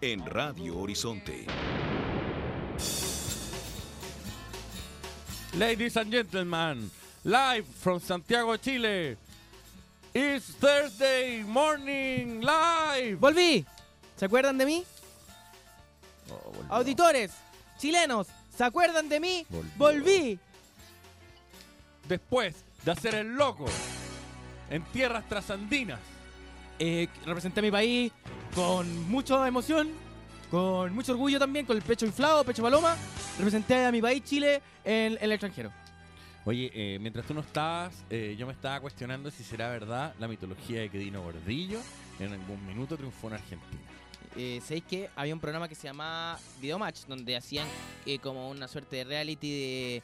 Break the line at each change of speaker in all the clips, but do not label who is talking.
en Radio Horizonte.
Ladies and gentlemen, live from Santiago, Chile. It's Thursday morning live.
¡Volví! ¿Se acuerdan de mí?
Oh.
Auditores, chilenos, ¿se acuerdan de mí?
Volvió.
¡Volví!
Después de hacer el loco en tierras trasandinas,
Eh, representé a mi país con mucha emoción, con mucho orgullo también, con el pecho inflado, pecho paloma. Representé a mi país, Chile, en, en el extranjero.
Oye, eh, mientras tú no estabas, eh, yo me estaba cuestionando si será verdad la mitología de que Dino Gordillo en algún minuto triunfó en Argentina.
Eh, ¿Sabéis que había un programa que se llamaba Videomatch, donde hacían eh, como una suerte de reality de,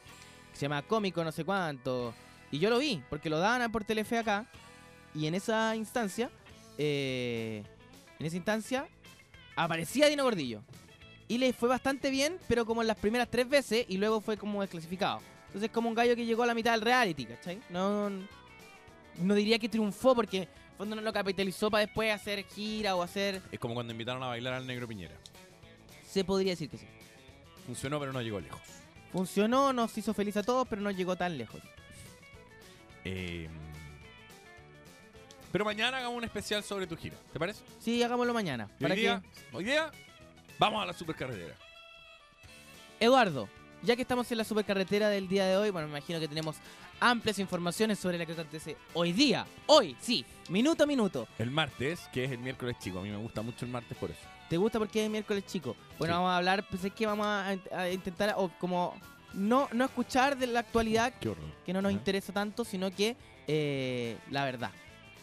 que se llama Cómico, no sé cuánto? Y yo lo vi, porque lo daban por Telefe acá. Y en esa instancia, eh, en esa instancia, aparecía Dino Gordillo. Y le fue bastante bien, pero como en las primeras tres veces, y luego fue como desclasificado. Entonces, como un gallo que llegó a la mitad del reality, ¿cachai? No, no diría que triunfó, porque en fondo no lo capitalizó para después hacer gira o hacer
Es como cuando invitaron a bailar al negro Piñera.
se podría decir que sí.
Funcionó, pero no llegó lejos.
Funcionó, nos hizo feliz a todos, pero no llegó tan lejos.
Eh, pero mañana hagamos un especial sobre tu gira, ¿te parece?
Sí, hagámoslo mañana. Para
hoy
que
día, hoy día, vamos a la supercarretera.
Eduardo, ya que estamos en la supercarretera del día de hoy, bueno, me imagino que tenemos amplias informaciones sobre la que acontece hoy día. Hoy, sí, minuto a minuto.
El martes, que es el miércoles chico. A mí me gusta mucho el martes por eso.
¿Te gusta porque es miércoles chico? Bueno,
Sí.
vamos a hablar, pues es que vamos a, a intentar, o como no, no escuchar de la actualidad que no nos interesa tanto, sino que eh, la verdad.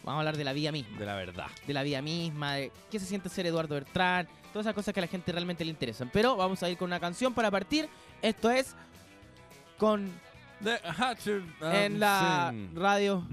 Vamos a hablar de la vida misma.
De la verdad.
de la vida misma, de qué se siente ser Eduardo Bertrán, todas esas cosas que a la gente realmente le interesan. Pero vamos a ir con una canción para partir. Esto es con
The Hatcher, um,
en la radio.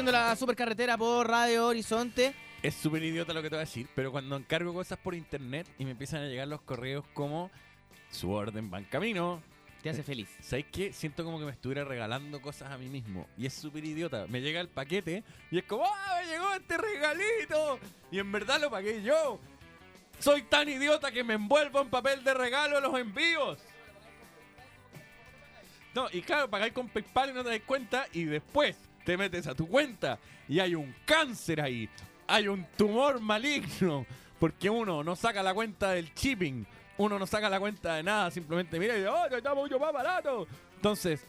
Haciendo la supercarretera por Radio Horizonte.
Es súper idiota lo que te voy a decir, pero cuando encargo cosas por internet y me empiezan a llegar los correos como su orden va en camino,
Te hace feliz.
¿sabes qué? Siento como que me estuviera regalando cosas a mí mismo. Y es súper idiota. Me llega el paquete y es como, ¡ah, me llegó este regalito! Y en verdad lo pagué yo. Soy tan idiota que me envuelvo en papel de regalo los envíos. No, y claro, pagáis con PayPal y no te das cuenta y después te metes a tu cuenta y hay un cáncer ahí, hay un tumor maligno, porque uno no saca la cuenta del shipping, uno no saca la cuenta de nada, simplemente mira y dice, oh, está mucho más barato. Entonces,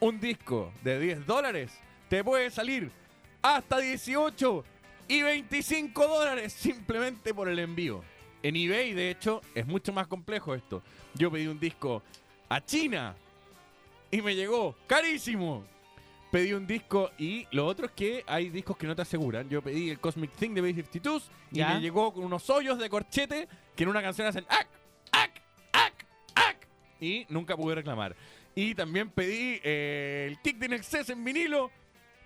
un disco de 10 dólares te puede salir hasta 18 y 25 dólares simplemente por el envío. En eBay, de hecho, es mucho más complejo esto. Yo pedí un disco a China y me llegó carísimo. Pedí un disco y lo otro es que hay discos que no te aseguran. Yo pedí el Cosmic Thing de B-52 y
Ya.
me llegó con unos hoyos de corchete que en una canción hacen ¡ac! ¡ac! ¡ac! ¡ac! Y nunca pude reclamar. Y también pedí eh, el Kick de Excess en vinilo.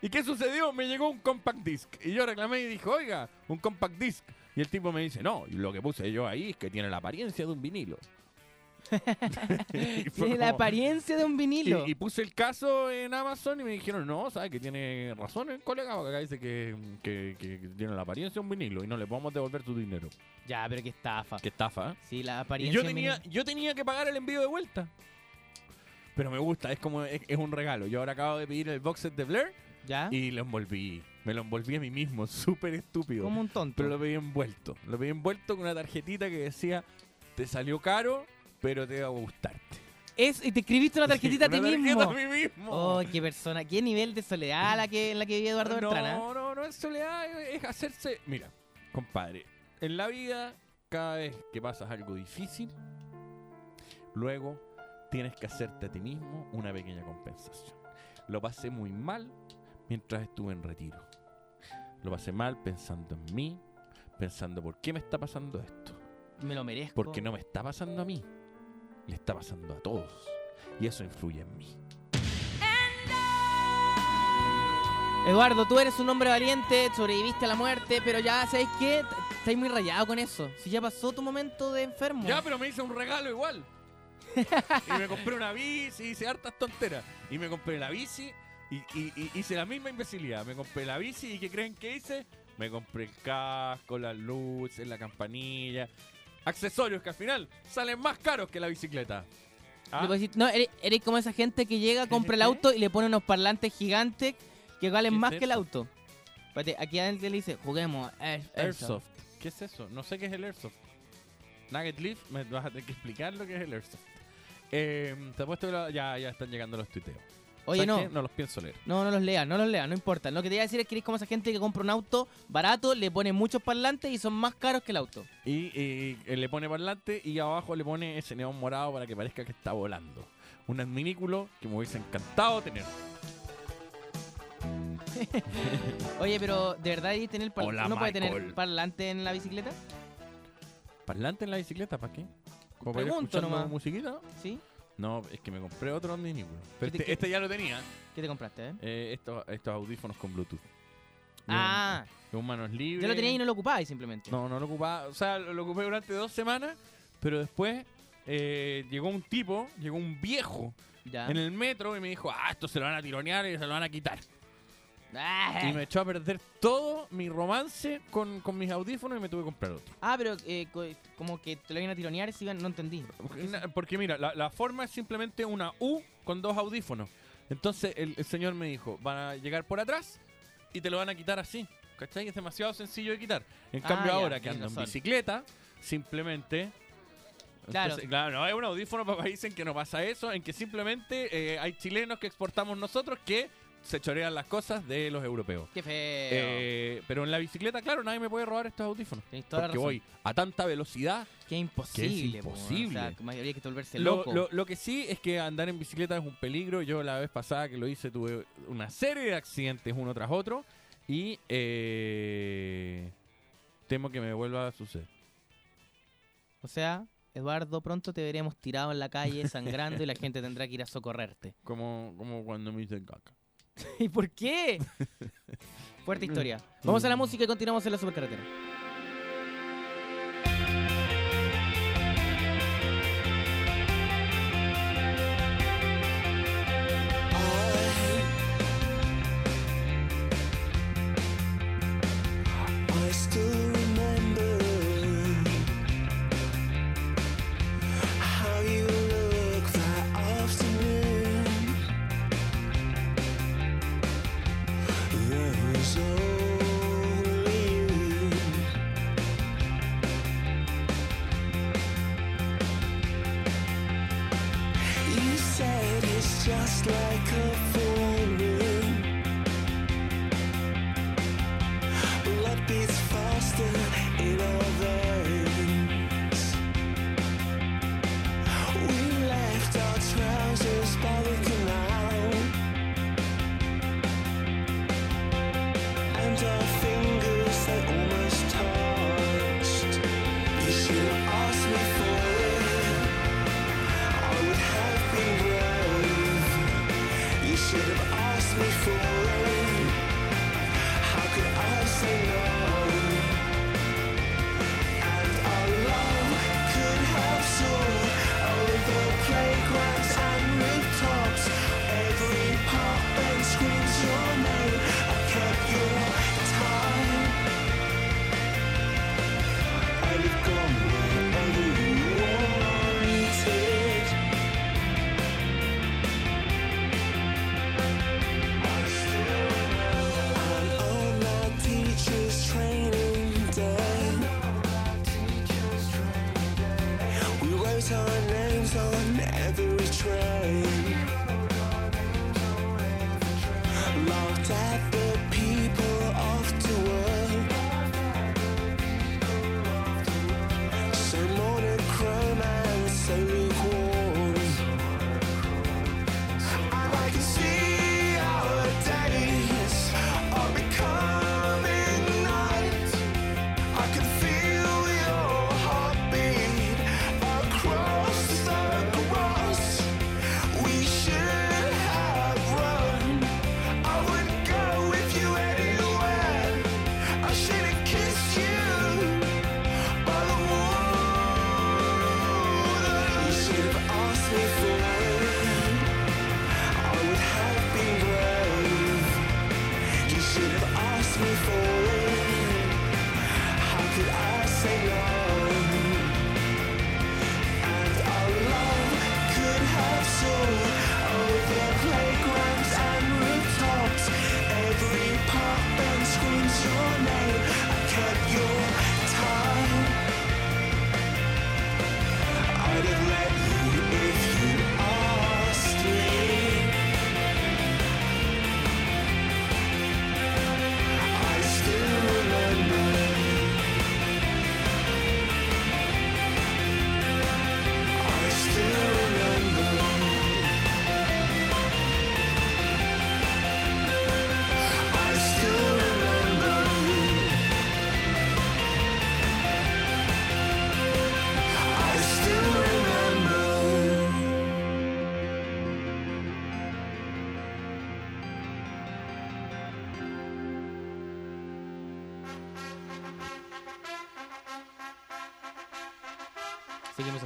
¿Y qué sucedió? Me llegó un compact disc. Y yo reclamé y dije, oiga, un compact disc. Y el tipo me dice, no, lo que puse yo ahí es que tiene la apariencia de un vinilo. Y
Tiene la apariencia de un vinilo.
y, y puse el caso en Amazon y me dijeron, no, ¿sabes que tiene razón el colega? Porque acá dice que, que- que- que tiene la apariencia de un vinilo y no le podemos devolver tu dinero.
Ya, pero qué estafa.
Qué estafa, ¿eh?
Sí, la
Y
apariencia
yo
de un
tenía,
vinilo.
yo tenía que pagar el envío de vuelta. Pero me gusta, es como, es, es un regalo. Yo ahora acabo de pedir el box set de Blair
¿Ya?
y lo envolví. Me lo envolví a mí mismo, súper estúpido.
Como un tonto.
Pero lo pedí envuelto. Lo pedí envuelto con una tarjetita que decía, te salió caro, pero te va a gustarte.
Es, y te escribiste una tarjetita a ti mismo.
a mí mismo.
Oh, qué persona, qué nivel de soledad la que, en la que vive Eduardo Bertrana.
No, no, no es soledad, es hacerse. Mira, compadre, en la vida, cada vez que pasas algo difícil, luego tienes que hacerte a ti mismo una pequeña compensación. Lo pasé muy mal mientras estuve en retiro. Lo pasé mal pensando en mí, pensando por qué me está pasando esto.
Me lo merezco.
Porque no me está pasando a mí, le está pasando a todos. Y eso influye en mí.
Eduardo, tú eres un hombre valiente, sobreviviste a la muerte, pero ya, ¿sabes qué? Estás muy rayado con eso. Si ya pasó tu momento de enfermo.
Ya, pero me hice un regalo igual. y me compré una bici, hice hartas tonteras. Y me compré la bici y, y- y hice la misma imbecilidad. Me compré la bici y ¿qué creen que hice? Me compré el casco, las luces, la campanilla. Accesorios que al final salen más caros que la bicicleta. Ah,
no, eres, eres como esa gente que llega, compra el auto y le pone unos parlantes gigantes que valen
¿Qué es
más que el auto. Espérate, aquí adelante le dice, juguemos. eso.
Airsoft. ¿Qué es eso? No sé qué es el Airsoft. Nugget Leaf, me vas a tener que explicar lo que es el Airsoft. Eh, te apuesto que lo- ya, ya están llegando los tuiteos.
Oye,
¿Sabes
no.
qué? No los pienso leer.
No, no los leas, no los leas, no importa. Lo que te iba a decir es que eres como esa gente que compra un auto barato, le pone muchos parlantes y son más caros que el auto.
Y eh, le pone parlante y abajo le pone ese neón morado para que parezca que está volando. Un adminículo que me hubiese encantado tener.
Oye, pero ¿de verdad ahí tener par-
Hola,
uno puede tener parlante en la bicicleta?
¿Parlante en la bicicleta? ¿Para qué? ¿Como para ir
Pregunto nomás.
musiquita?
¿Sí?
No, es que me compré otro adminículo. Pero
¿Qué te-
este,
qué-
este ya lo tenía.
¿Qué te compraste, eh?
Eh, estos, estos audífonos con Bluetooth.
Ah,
De un manos libres.
ya lo tenías y no lo ocupabas simplemente.
No, no lo ocupaba. O sea, lo, lo ocupé durante dos semanas. Pero después eh, llegó un tipo, llegó un viejo
Ya.
en el metro y me dijo, ah, esto se lo van a tironear y se lo van a quitar.
Ah,
Y me echó a perder todo mi romance con, con mis audífonos y me tuve que comprar otro.
Ah, pero eh, co- como que te lo iban a tironear, si iban- no entendí.
Na- Porque mira, la, la forma es simplemente una U con dos audífonos. Entonces el, el señor me dijo, van a llegar por atrás y te lo van a quitar así. ¿Cachai? Es demasiado sencillo de quitar. En
Ah,
cambio
ya,
ahora que
tienes
ando en
razón.
bicicleta, simplemente...
Claro.
Entonces, claro, no, es un audífono para países en que no pasa eso, en que simplemente eh, hay chilenos que exportamos nosotros que se chorean las cosas de los europeos.
Qué feo.
Eh, pero en la bicicleta, claro, nadie me puede robar estos audífonos.
Tenés toda la
Porque
razón.
voy a tanta velocidad.
Qué imposible. po,
imposible.
O sea, que habría que volverse
Lo,
loco.
lo- lo que sí es que andar en bicicleta es un peligro. Yo la vez pasada que lo hice tuve una serie de accidentes uno tras otro. Y eh, temo que me vuelva a suceder.
O sea, Eduardo, pronto te veremos tirado en la calle sangrando y la gente tendrá que ir a socorrerte.
Como, como cuando me hice caca.
¿Y por qué? Fuerte historia. Vamos a la música y continuamos en la supercarretera.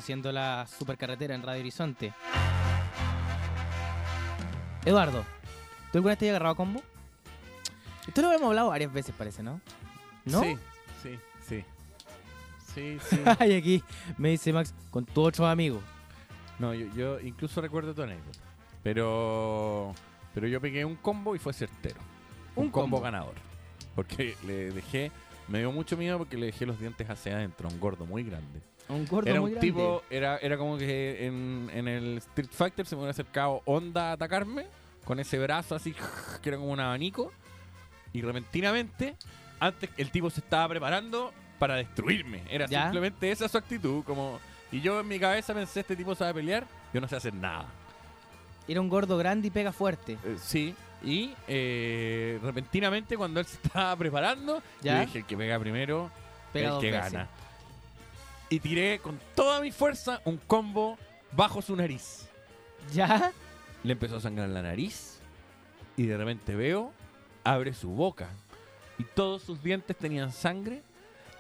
Haciendo la supercarretera en Radio Horizonte. Eduardo, ¿tú alguna vez te has agarrado a combo? Esto lo hemos hablado varias veces, parece, ¿no? ¿No?
Sí, sí, sí. Sí, sí.
Ay, aquí me dice Max, con tus otros amigos.
No, yo, yo incluso recuerdo tu anécdota. Pero, pero yo pegué un combo y fue certero. Un,
Un
combo,
combo.
ganador. Porque le dejé, me dio mucho miedo porque le dejé los dientes hacia adentro, a un gordo muy grande.
Un gordo
era
muy
un
grande.
tipo, era, era como que en, en el Street Fighter se me hubiera acercado Onda a atacarme con ese brazo así, que era como un abanico. Y repentinamente, antes el tipo se estaba preparando para destruirme. Era
¿Ya?
simplemente esa su actitud. como Y yo en mi cabeza pensé, este tipo sabe pelear, yo no sé hacer nada.
Era un gordo grande y pega fuerte.
Eh, sí, y eh, repentinamente cuando él se estaba preparando,
¿Ya?
yo dije, el que pega primero,
Pega
el que
veces.
gana. Y tiré con toda mi fuerza un combo bajo su nariz.
¿Ya?
Le empezó a sangrar la nariz. y de repente veo, abre su boca y todos sus dientes tenían sangre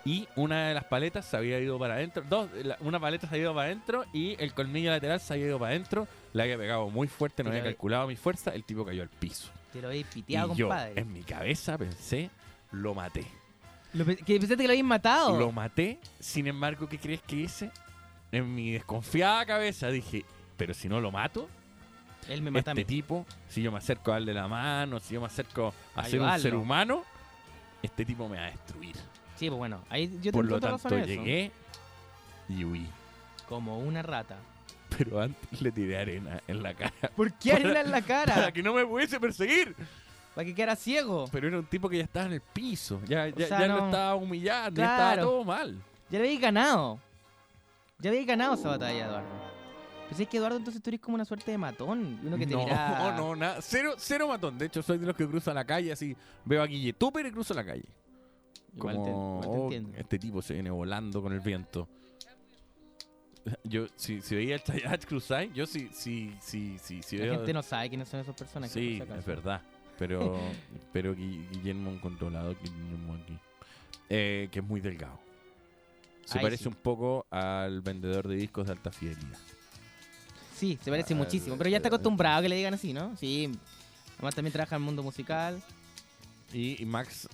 y una de las paletas se había ido para adentro, dos, la- una paleta se había ido para adentro y el colmillo lateral se había ido para adentro, le había pegado muy fuerte, no había calculado mi fuerza, el tipo cayó al piso.
Te lo habéis piteado,
y yo,
compadre.
en mi cabeza pensé, lo maté.
Lo pe- que pensaste que lo habéis matado.
Lo maté, sin embargo, ¿qué crees que hice? En mi desconfiada cabeza dije, pero si no lo mato,
Él me mata a
este
mí.
tipo, si yo me acerco a darle la mano, si yo me acerco a ser un
Ayudarlo.
ser humano, este tipo me va a destruir.
Sí, pues bueno, ahí yo
Por
te
lo
encuentro
tanto,
razón en eso.
llegué y huí.
Como una rata.
Pero antes le tiré arena en la cara
¿Por qué arena en la cara?
para que no me pudiese perseguir.
Para que quedara ciego.
Pero era un tipo que ya estaba en el piso, ya, ya,
sea,
ya lo
no-
estaba humillando, ya estaba
Claro.
todo mal.
Ya le habéis ganado. Ya habéis ganado esa batalla, Eduardo. Pues es que Eduardo entonces tú eres como una suerte de matón. Uno que te
no,
mira...
no, nada. Cero, cero matón. De hecho, soy de los que cruza la calle así. Veo a Guille Tupper y cruzo la calle.
Igual te,
Como,
igual te
"Oh,
entiendo.
este tipo se viene volando con el viento. Yo, si, si veía el Chayach cruzar, yo sí, sí, sí, sí,
La
veo.
gente no sabe quiénes son esas personas. que
sí, es verdad. Pero, pero Gui- Guillermo un controlado, Guillermo aquí. Eh, que es muy delgado. Se
Ay,
parece
sí.
un poco al vendedor de discos de alta fidelidad.
Sí, se parece muchísimo. Pero ya está acostumbrado a que le digan así, ¿no? Sí. Además también trabaja en el mundo musical.
Y, y Max,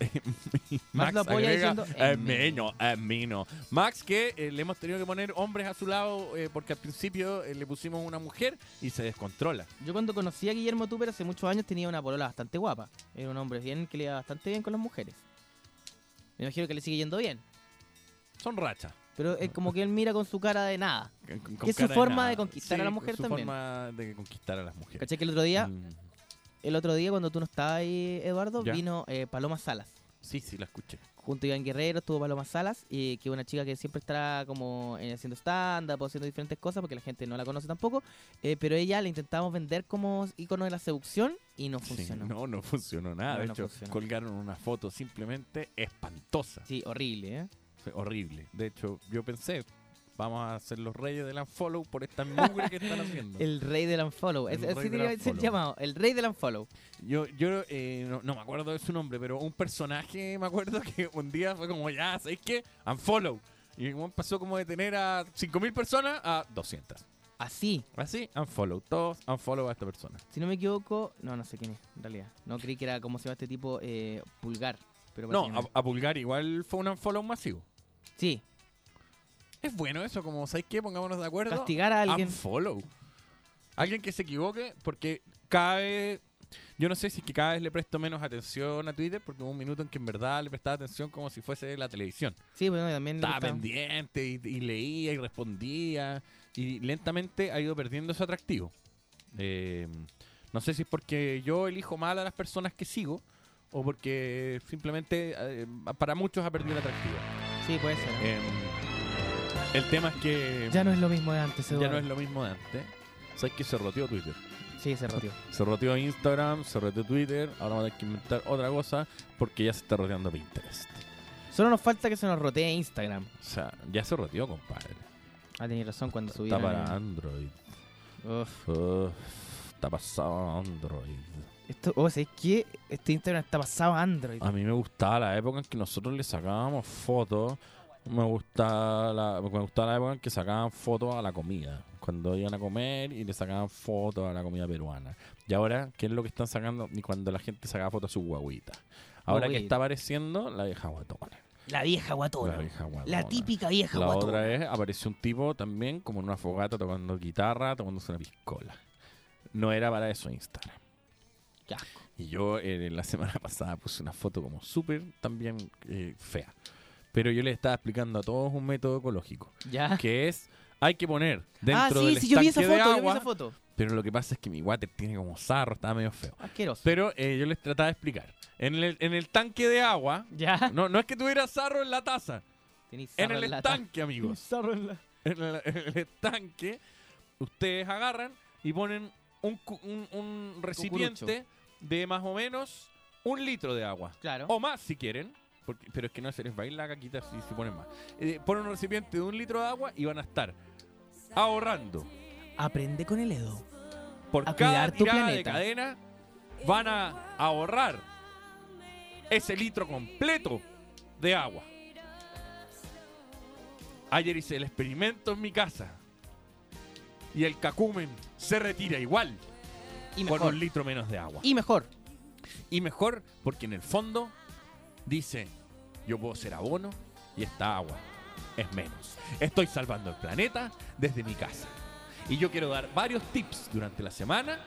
Max lo apoya
agrega,
diciendo,
mío, es mío". Max que eh, le hemos tenido que poner hombres a su lado eh, porque al principio eh, le pusimos una mujer y se descontrola.
Yo cuando conocí a Guillermo Tupper hace muchos años tenía una polola bastante guapa. Era un hombre bien que le iba bastante bien con las mujeres. Me imagino que le sigue yendo bien.
Son rachas.
Pero es como que él mira con su cara de nada.
con- con
Que es su forma de conquistar a la mujer
su
también.
forma de conquistar a las mujeres.
¿Cachai que el otro día,
Mm,
el otro día cuando tú no estabas ahí, Eduardo,
Ya.
vino eh, Paloma Salas.
sí, sí, la escuché.
Junto a Iván Guerrero estuvo Paloma Salas, y que es una chica que siempre está como eh, haciendo stand-up o haciendo diferentes cosas porque la gente no la conoce tampoco. eh, pero ella la intentamos vender como icono de la seducción y no
Sí,
funcionó.
no, no funcionó nada.
No,
de
no
hecho,
funcionó.
colgaron una foto simplemente espantosa.
Sí, horrible, ¿eh?
Horrible. De hecho, yo pensé, vamos a ser los reyes del unfollow por esta mugre que están haciendo.
El rey del unfollow.
El
Es- así debería ser llamado. El rey del unfollow.
Yo, yo eh, no, no me acuerdo de su nombre, pero un personaje me acuerdo que un día fue como, ya, ¿sabéis qué? Unfollow. Y pasó como de tener a 5.000 personas a 200.
Así.
Así, unfollow. Todos unfollow a esta persona.
Si no me equivoco, no, no sé quién es, en realidad. No creí que era como se llama este tipo, eh, Pulgar. Pero
No, a, a Pulgar igual fue un unfollow masivo.
Sí,
Es bueno eso, como, ¿sabéis qué? Pongámonos de acuerdo.
castigar a alguien.
Unfollow. Alguien que se equivoque, porque cada vez. Yo no sé si es que cada vez le presto menos atención a Twitter, porque hubo un minuto en que en verdad le prestaba atención como si fuese la televisión.
Sí, bueno, también
Estaba pendiente y, y leía y respondía. Y lentamente ha ido perdiendo su atractivo. Eh, no sé si es porque yo elijo mal a las personas que sigo o porque simplemente eh, para muchos ha perdido el atractivo.
Sí, puede ser. ¿eh?
Eh, el tema es que
ya no es lo mismo de antes,
ya
Eduardo.
no es lo mismo de antes. ¿Sabes que se roteó Twitter?
Sí, se roteó.
Se roteó Instagram, se roteó Twitter. Ahora vamos a tener que inventar otra cosa porque ya se está roteando Pinterest.
Solo nos falta que se nos rotee Instagram.
O sea, ya se roteó, compadre.
Ah, tenías razón cuando
Está
subieron.
para Android.
Uf.
Uf, está pasado a Android.
Esto, oh, ¿sabes qué? Este Instagram está pasado a Android.
A mí me gustaba la época en que nosotros le sacábamos fotos. Me gustaba la, me gustaba la época en que sacaban fotos a la comida. Cuando iban a comer y le sacaban fotos a la comida peruana. Y ahora, ¿qué es lo que están sacando? Ni cuando la gente sacaba fotos a su guaguita. Ahora que está apareciendo la vieja guatona.
La vieja guatona.
La vieja guatona.
La típica vieja
La
guatona.
otra vez apareció un tipo también como en una fogata tocando guitarra, tomándose una piscola. No era para eso Instagram.
Qué asco.
Y yo eh, la semana pasada puse una foto como súper también eh, fea. Pero yo le estaba explicando a todos un método ecológico.
Ya.
Que es, hay que poner
ah,
dentro
sí,
del
sí, yo vi esa foto,
de
yo vi
agua.
esa foto.
Pero lo que pasa es que mi water tiene como sarro, estaba medio feo.
Asqueroso.
Pero eh, yo les trataba de explicar. En el, en el tanque de agua,
ya.
no, no es que tuviera sarro en la taza, en el
taza.
estanque, amigos.
Sarro en la-
en el, en el estanque, ustedes agarran y ponen un, cu- un- un recipiente de más o menos un litro de agua.
Claro.
O más si quieren. Porque- pero es que no se les va a ir la caquita si se ponen más. Eh, ponen un recipiente de un litro de agua y van a estar ahorrando
Aprende con el Edo.
por
A
cada
tu
tirada de cadena van a ahorrar ese litro completo de agua. Ayer hice el experimento en mi casa y el cacumen se retira igual
Y
con
mejor.
un litro menos de agua.
Y mejor.
Y mejor porque en el fondo dice, yo puedo ser abono y esta agua es menos. Estoy salvando el planeta desde mi casa. Y yo quiero dar varios tips durante la semana,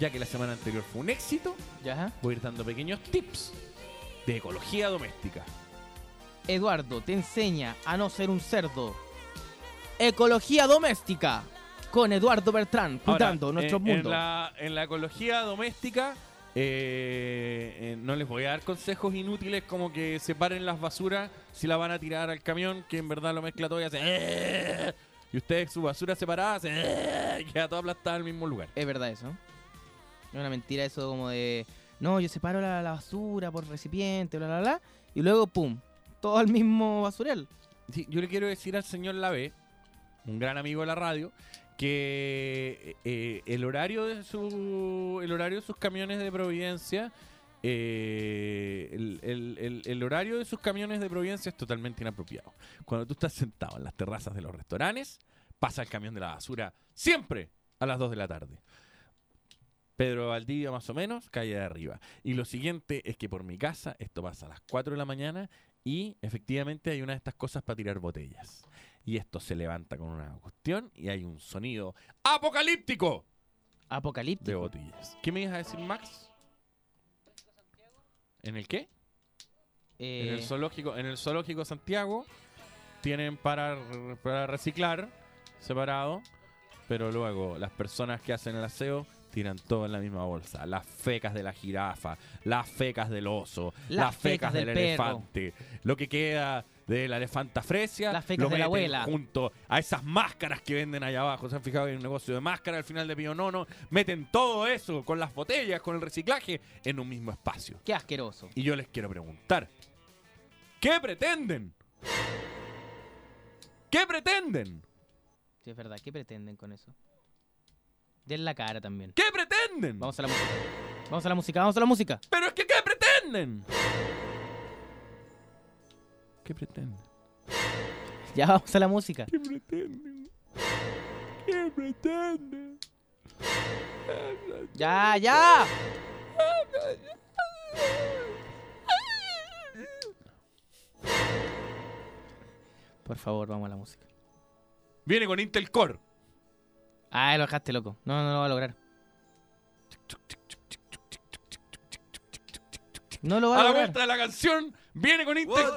ya que la semana anterior fue un éxito, voy a ir dando pequeños tips de ecología doméstica.
Eduardo te enseña a no ser un cerdo. Ecología doméstica. Con Eduardo Bertrán,
Ahora,
cuidando nuestro
en,
mundo.
En la, en la ecología doméstica, eh, eh, no les voy a dar consejos inútiles como que separen las basuras si la van a tirar al camión, que en verdad lo mezcla todo y hace. "Eh", Y ustedes su basura separada hace. "Eh", Y queda toda aplastada en el mismo lugar.
Es verdad eso. Es una mentira eso como de... No, yo separo la, la basura por recipiente, bla, bla, bla. Y luego, pum, todo al mismo basurel.
Sí, yo le quiero decir al señor Lave, un gran amigo de la radio, que eh, el horario de su el horario de sus camiones de Providencia eh, el, el- el- el horario de sus camiones de Providencia es totalmente inapropiado. Cuando tú estás sentado en las terrazas de los restaurantes, pasa el camión de la basura siempre a las 2 de la tarde. Pedro Valdivia más o menos, calle de arriba. Y lo siguiente es que por mi casa esto pasa a las 4 de la mañana y efectivamente hay una de estas cosas para tirar botellas. Y esto se levanta con una cuestión y hay un sonido apocalíptico de
Apocalíptico.
botellas. ¿Qué me ibas a decir, Max? ¿En el qué?
Eh,
En el zoológico, en el zoológico Santiago tienen para, para reciclar separado, pero luego las personas que hacen el aseo tiran todo en la misma bolsa. Las fecas de la jirafa, las fecas del oso,
Las
las, fecas,
fecas
del, elefante, lo que queda de la elefanta fresia,
Las fecas
lo
de la abuela.
junto a esas máscaras que venden allá abajo. ¿Se han fijado que hay un negocio de máscara al final de Pío Nono? Meten todo eso con las botellas, con el reciclaje, en un mismo espacio.
Qué asqueroso.
Y yo les quiero preguntar, ¿qué pretenden? ¿Qué pretenden?
Sí, es verdad. ¿Qué pretenden con eso? Den la cara también.
¿Qué pretenden?
Vamos a la música. Vamos a la música, vamos a la música.
Pero es que ¿qué pretenden? ¿Qué pretenden?
Ya vamos a la música.
¿Qué pretenden? ¿Qué pretenden?
Ya, ya. Por favor, vamos a la música.
Viene con Intel Core.
Ah, lo dejaste loco. No, no lo va a lograr. No lo va
A
a
la
lograr.
vuelta de la canción, viene con Intel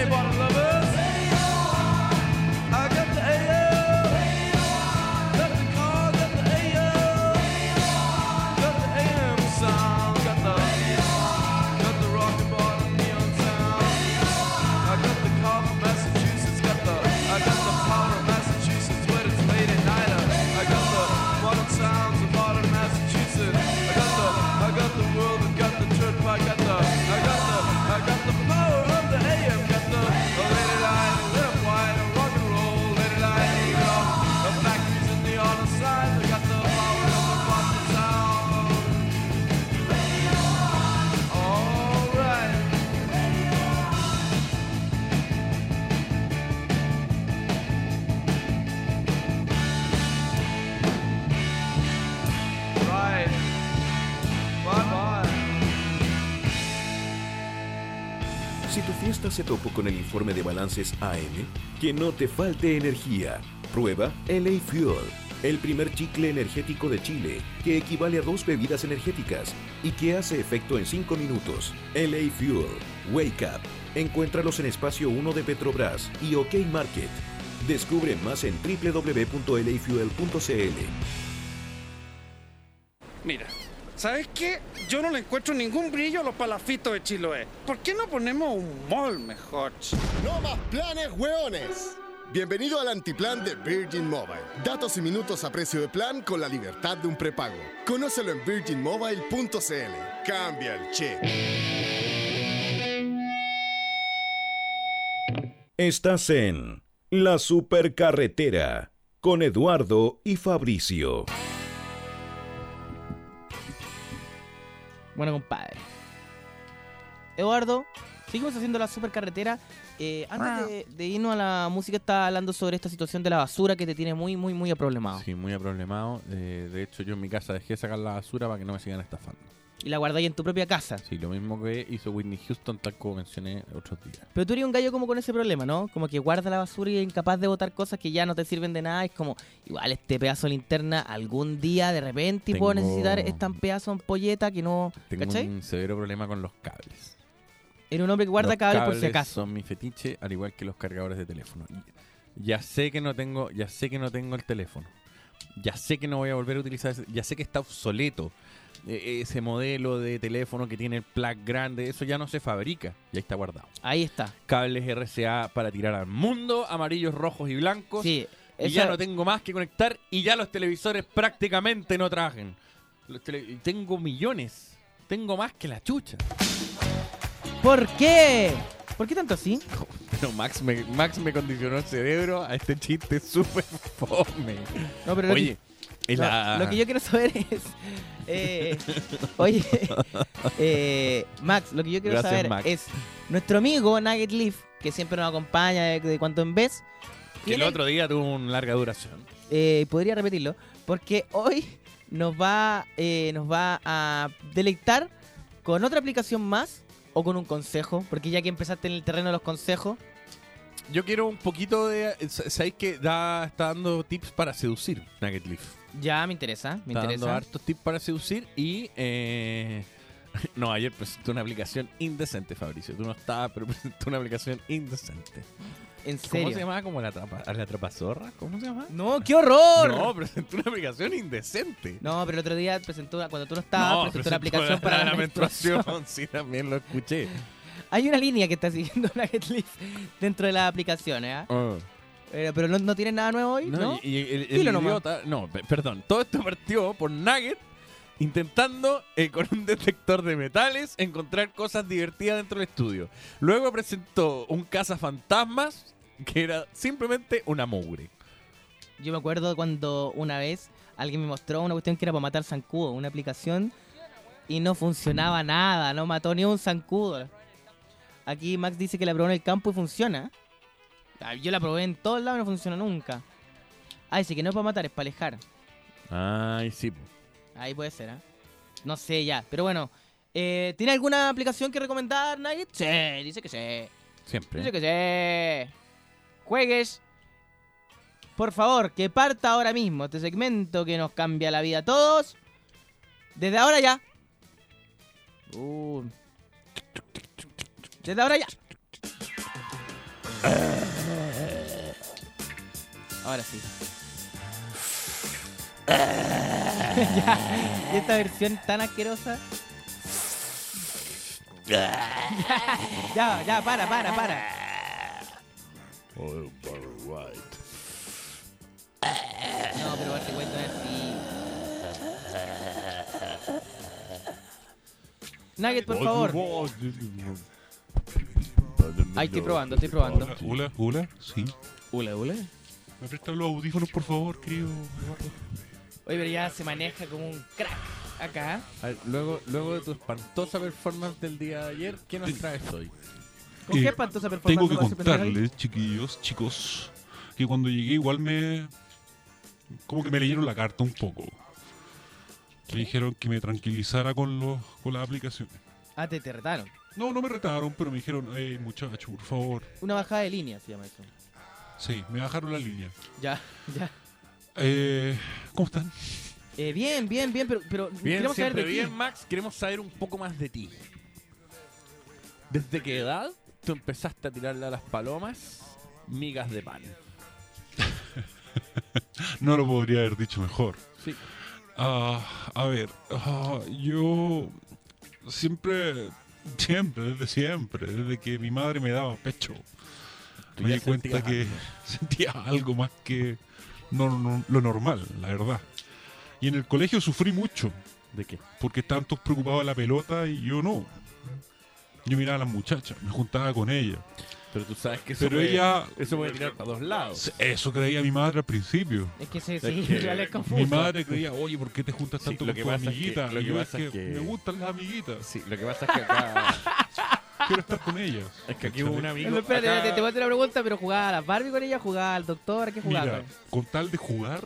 Okay, now you
Fiesta se topó con el informe de balances AM, que no te falte energía. Prueba LA Fuel, el primer chicle energético de Chile, que equivale a dos bebidas energéticas y que hace efecto en 5 minutos. LA Fuel, Wake Up. Encuéntralos en Espacio 1 de Petrobras y OK Market. Descubre más en www.lafuel.cl.
Mira, ¿sabes qué? Yo no le encuentro ningún brillo a los palafitos de Chiloé. ¿Por qué no ponemos un mall mejor?
No más planes, hueones. Bienvenido al antiplan de Virgin Mobile. Datos y minutos a precio de plan con la libertad de un prepago. Conócelo en virginmobile.cl. Cambia el chip.
Estás en La Supercarretera con Eduardo y Fabricio.
Bueno, compadre. Eduardo, seguimos haciendo la supercarretera. Eh, antes de, de irnos a la música, estaba hablando sobre esta situación de la basura que te tiene muy, muy, muy aproblemado.
Sí, muy aproblemado. Eh, de hecho, yo en mi casa dejé de sacar la basura para que no me sigan estafando.
Y la guardáis en tu propia casa.
Sí, lo mismo que hizo Whitney Houston, tal como mencioné otros días.
Pero tú eres un gallo como con ese problema, ¿no? Como que guarda la basura y es incapaz de botar cosas que ya no te sirven de nada. Es como, igual este pedazo de linterna, algún día de repente puedo
Tengo-
necesitar esta pedazo de ampolleta que no.
Tengo
¿Cachai?
un severo problema con los cables.
Era un hombre que guarda cables por si acaso.
Son mi fetiche, al igual que los cargadores de teléfono. Ya sé que no tengo, ya sé que no tengo el teléfono. Ya sé que no voy a volver a utilizar, ese- ya sé que está obsoleto. E- ese modelo de teléfono que tiene el plug grande, eso ya no se fabrica, ya está guardado.
Ahí está.
Cables RCA para tirar al mundo, amarillos, rojos y blancos.
Sí.
y ya no tengo más que conectar y ya los televisores prácticamente no trabajan. Los tele- tengo millones, tengo más que la chucha.
¿Por qué? ¿Por qué tanto así?
Pero Max me, Max me condicionó el cerebro a este chiste súper fome.
No, pero
Oye,
que-
la...
Lo que yo quiero saber es. eh, oye, eh, Max, lo que yo quiero
Gracias,
saber
Max.
es. Nuestro amigo Nugget Leaf, que siempre nos acompaña de, de cuanto en vez.
que el otro día tuvo una larga duración.
eh, podría repetirlo. Porque hoy nos va, eh, nos va a deleitar con otra aplicación más o con un consejo. Porque ya que empezaste en el terreno de los consejos.
Yo quiero un poquito de... ¿Sabéis que da, está dando tips para seducir Nugget Leaf?
Ya me interesa, me
está dando
interesa.
hartos tips para seducir y... eh, No, ayer presentó una aplicación indecente, Fabricio. Tú no estabas, pero presentó una aplicación indecente.
En
¿Cómo
serio.
se llamaba? ¿Como la, atrapa, la atrapazorra? ¿Cómo se llama?
No, qué horror.
No, presentó una aplicación indecente.
No, pero el otro día presentó, cuando tú no estabas, presentó una
presentó
aplicación para la, menstruación.
Sí, también lo escuché.
Hay una línea que está siguiendo Nugget Leaf dentro de las aplicaciones, ¿ah? Eh, pero no, no tiene nada nuevo hoy, ¿no?
No, y, y el, el idiota... No, pe- perdón. Todo esto partió por Nugget intentando eh, con un detector de metales encontrar cosas divertidas dentro del estudio. Luego presentó un cazafantasmas que era simplemente una mugre.
Yo me acuerdo cuando una vez alguien me mostró una cuestión que era para matar zancudo, una aplicación, y no funcionaba nada, no mató ni un zancudo. Aquí Max dice que la probó en el campo y funciona. Ah, Yo la probé en todos lados y no funciona nunca. Ah, dice que no es para matar, es para alejar.
Ay, sí.
Ahí puede ser, ¿ah? No sé ya. Pero bueno, Eh, ¿Tiene alguna aplicación que recomendar, Nugget? Sí, dice que sí.
Siempre.
Dice que sí. Juegues. Por favor, que parta ahora mismo este segmento que nos cambia la vida a todos. Desde ahora ya. Uh. Desde ahora ya. Ahora sí. ya. Y esta versión tan asquerosa. ya, ya, para, para, para. No, pero Barty White no es así. Nugget, por favor. Ay, estoy probando, estoy probando.
Hola, hola, hola, sí.
Hula, hula.
¿Me prestan los audífonos, por favor, querido Eduardo?
Oye, pero ya se maneja como un crack acá.
A ver, luego, luego de tu espantosa performance del día de ayer, ¿qué nos traes hoy?
¿Con
Eh,
qué espantosa performance
Tengo que contarles, chiquillos, chicos, que cuando llegué igual me... Como que me leyeron la carta un poco. Me dijeron que me tranquilizara con, los, con las aplicaciones.
Ah, te, te retaron.
No, no me retaron, pero me dijeron, hey, muchacho, por favor.
Una bajada de línea se llama eso.
Sí, me bajaron la línea.
Ya, ya.
Eh, ¿Cómo están?
Eh, bien, bien, bien, pero, pero
Bien,
queremos saber de ti.
bien, Max. Queremos saber un poco más de ti. ¿Desde qué edad tú empezaste a tirarle a las palomas migas de pan?
No lo podría haber dicho mejor.
Sí.
Ah, a ver, ah, yo siempre, siempre, desde siempre, desde que mi madre me daba pecho, Me di cuenta que
algo.
sentía algo más que no, no- lo normal, la verdad. Y en el colegio sufrí mucho,
¿De qué?
porque estaban todos preocupados de la pelota y yo no. Yo miraba a las muchachas, me juntaba con ellas.
Pero tú sabes que eso,
Pero
puede,
ella,
eso puede tirar para dos lados.
eso creía mi madre al principio.
Es que sí,
Es
sí,
que
es confuso.
Mi madre creía, oye, ¿por qué te juntas
Sí,
tanto
lo
con
que
tu
pasa es que-
amiguita?
lo que pasa
es
es
que
que-
me gustan las amiguitas,
Sí, lo que pasa es que acá,
quiero estar con ellas.
es que aquí hubo un amigo.
No, espérate,
acá-
te, te voy a hacer una pregunta, pero jugaba a las Barbie con ella, jugaba al doctor, ¿a ¿qué jugaba?
Mira, con tal de jugar,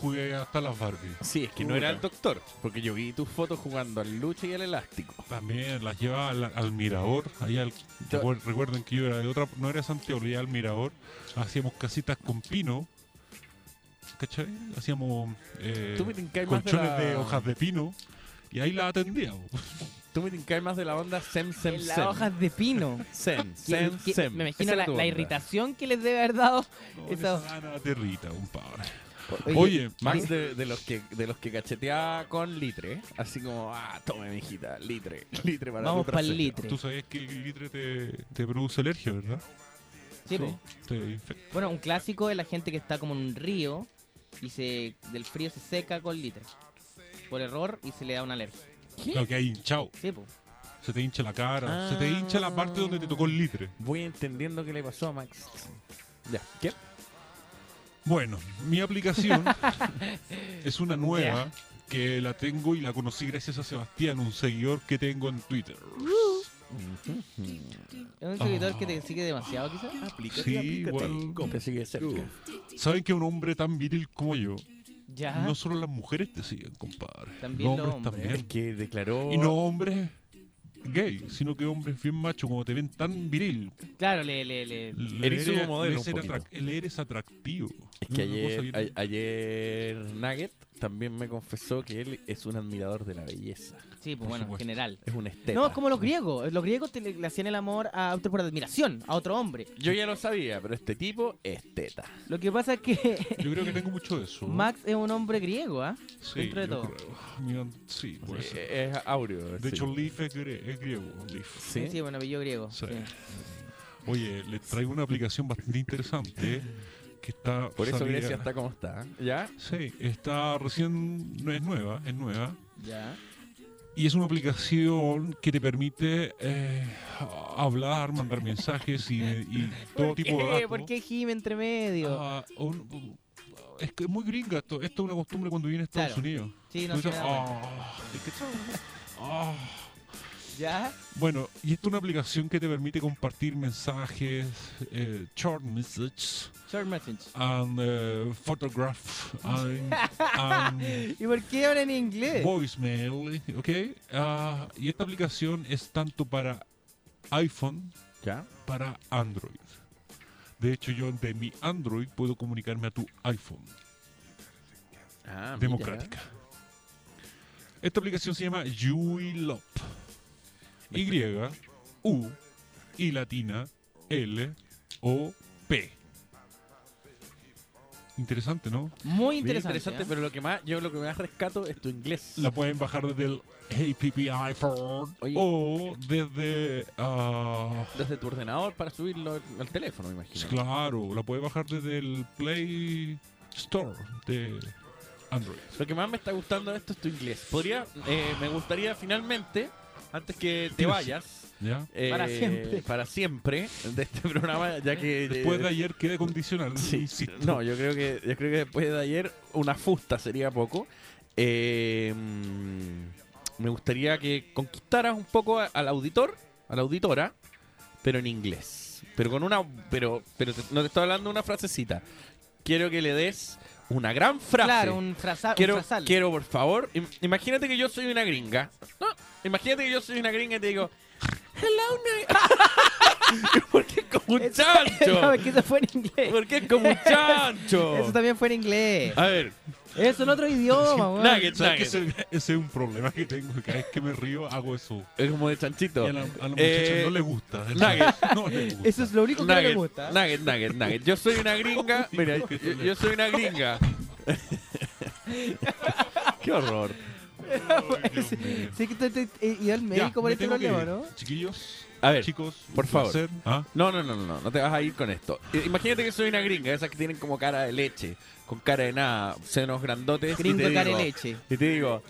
jugué hasta las Barbie.
Sí, es que no era el doctor. Porque yo vi tus fotos jugando al luche y al elástico.
También las llevaba al, al mirador. Ahí al-
Yo-
recuer- recuerden que yo era de otra, no era Santiago, llevaba al mirador. Hacíamos casitas con pino. ¿Cachai? Hacíamos eh,
Tú me
colchones
la...
de hojas de pino. Y ahí las atendíamos.
Tú me tincáis más de la onda Sem Sem
En
Sem.
las hojas de pino.
Sem,
Que-
Sem,
que-
Sem.
me
Esa
imagino
era
la,
tu
la
onda.
irritación que les debe haber dado.
No, territa, compadre.
Oye,
Oye,
Max de, de los que de los que cacheteaba con litre, así como, ah, tome mijita, litre, litre para
Vamos
tu
para el
trasero.
litre.
tú sabes que el litre te, te produce alergia, ¿verdad?
Sí, po.
Te infecta.
Bueno, un clásico es la gente que está como en un río y se del frío se seca con litre. Por error y se le da una alergia.
Lo que hay hinchado.
Sí, po.
Se te hincha la cara, se te
Ah.
hincha la parte donde te tocó el litre.
Voy entendiendo qué le pasó a Max. Ya, ¿qué?
Bueno, mi aplicación es una nueva que la tengo y la conocí gracias a Sebastián, un seguidor que tengo en Twitter.
Es un seguidor que te sigue demasiado, quizás.
Aplícate,
Sí,
aplícate.
igual.
¿Cómo te sigue cerca?
¿Saben que un hombre tan viril como yo,
Ya.
no solo las mujeres te siguen, compadre?
También los hombres.
Es
también.
que declaró...
Y no hombres gay, sino que hombres bien machos, como te ven tan viril.
Claro, le, le, le-
Le
Eres modelo
le eres atrac- atractivo.
Es que ayer,
bien-
ayer Nugget también me confesó que él es un admirador de la belleza.
Sí, pues
Por
bueno, en general.
Es un esteta.
No, es como los griegos. Los griegos te le, le hacían el amor a otro por admiración, a otro hombre.
Yo ya lo sabía, pero este tipo es teta.
Lo que pasa es que
Yo creo que tengo mucho de eso.
Max es un hombre griego, ¿ah?
Sí,
dentro de
yo
todo.
creo. Mira, sí, puede ser.
Eh, Es áureo.
De
sí.
hecho, Leaf es, grie- es griego. Leaf.
Sí.
Sí, bueno, apellido griego.
Sí.
sí.
Oye, les traigo una aplicación bastante interesante que está.
Por eso
salida-
Grecia está como está. ¿Ya?
Sí, está recién. No es nueva, es nueva.
Ya.
Y es una aplicación que te permite eh, hablar, mandar mensajes y, y todo tipo de
¿Qué?
datos.
¿Por qué Jim entre medio?
Ah, un- es que es muy gringa esto. Esto es una costumbre cuando viene a Estados
Claro.
Unidos.
sí, no sé.
dices, "Ah, es que- ah".
¿Ya?
Bueno, y esta es una aplicación que te permite compartir mensajes, eh, short messages,
Short
and eh, photograph, and, and
¿Y por qué hablan en inglés?
voicemail, ¿ok? Ah, y esta aplicación es tanto para iPhone,
¿Ya?
para Android. De hecho, yo de mi Android puedo comunicarme a tu iPhone.
Ah, mira.
democrática. Esta aplicación se llama Yuilop. Y, U, I latina, L, O, P. Interesante, ¿no?
Muy interesante.
interesante,
¿eh?
pero lo que más, yo lo que más rescato es tu inglés.
La pueden bajar desde el APP iPhone
Oye.
o desde... ah,
Desde tu ordenador para subirlo al- teléfono, me imagino.
claro, la puede bajar desde el Play Store de Android.
Lo que más me está gustando de esto es tu inglés. Podría, eh, me gustaría finalmente, antes que te vayas,
¿Ya?
eh,
Para siempre.
para siempre de este programa, ya que
Después
eh,
de ayer queda condicional.
Sí,
insisto.
no, yo creo que yo creo que después de ayer una fusta sería poco. Eh, mm, me gustaría que conquistaras un poco a- al auditor, a la auditora, pero en inglés. Pero con una pero pero te- no te estoy hablando de una frasecita. Quiero que le des una gran frase.
Claro, un, frasa,
quiero,
un frasal.
quiero, por favor, im- imagínate que yo soy una gringa. No, imagínate que yo soy una gringa y te digo, hello, night. Porque es como un
Eso-
chancho.
no, es que eso fue en inglés.
Porque es como un chancho.
Eso también fue en inglés.
A ver,
Eso en otro idioma, weón.
Nugget,
¿Sabes que
nugget.
ese, ese es un problema que tengo. Cada vez que me río hago eso.
Es como de chanchito.
Y a la, a la muchacha
Eh,
no le gusta.
Nugget.
No le gusta.
Eso es lo único que no le
Nugget,
gusta.
nugget, nugget, nugget. Yo soy una gringa. Mira, yo, yo soy una gringa. Qué horror.
Sí que te, eh, ir al
Ya,
médico por este problema. ¿no?
Chiquillos,
A ver,
chicos,
por favor.
¿Ah?
No, no, no, no, no, no te vas a ir con esto. I- Imagínate que soy una gringa, esas que tienen como cara de leche, con cara de nada, senos grandotes.
Gringo cara de leche.
Y te digo,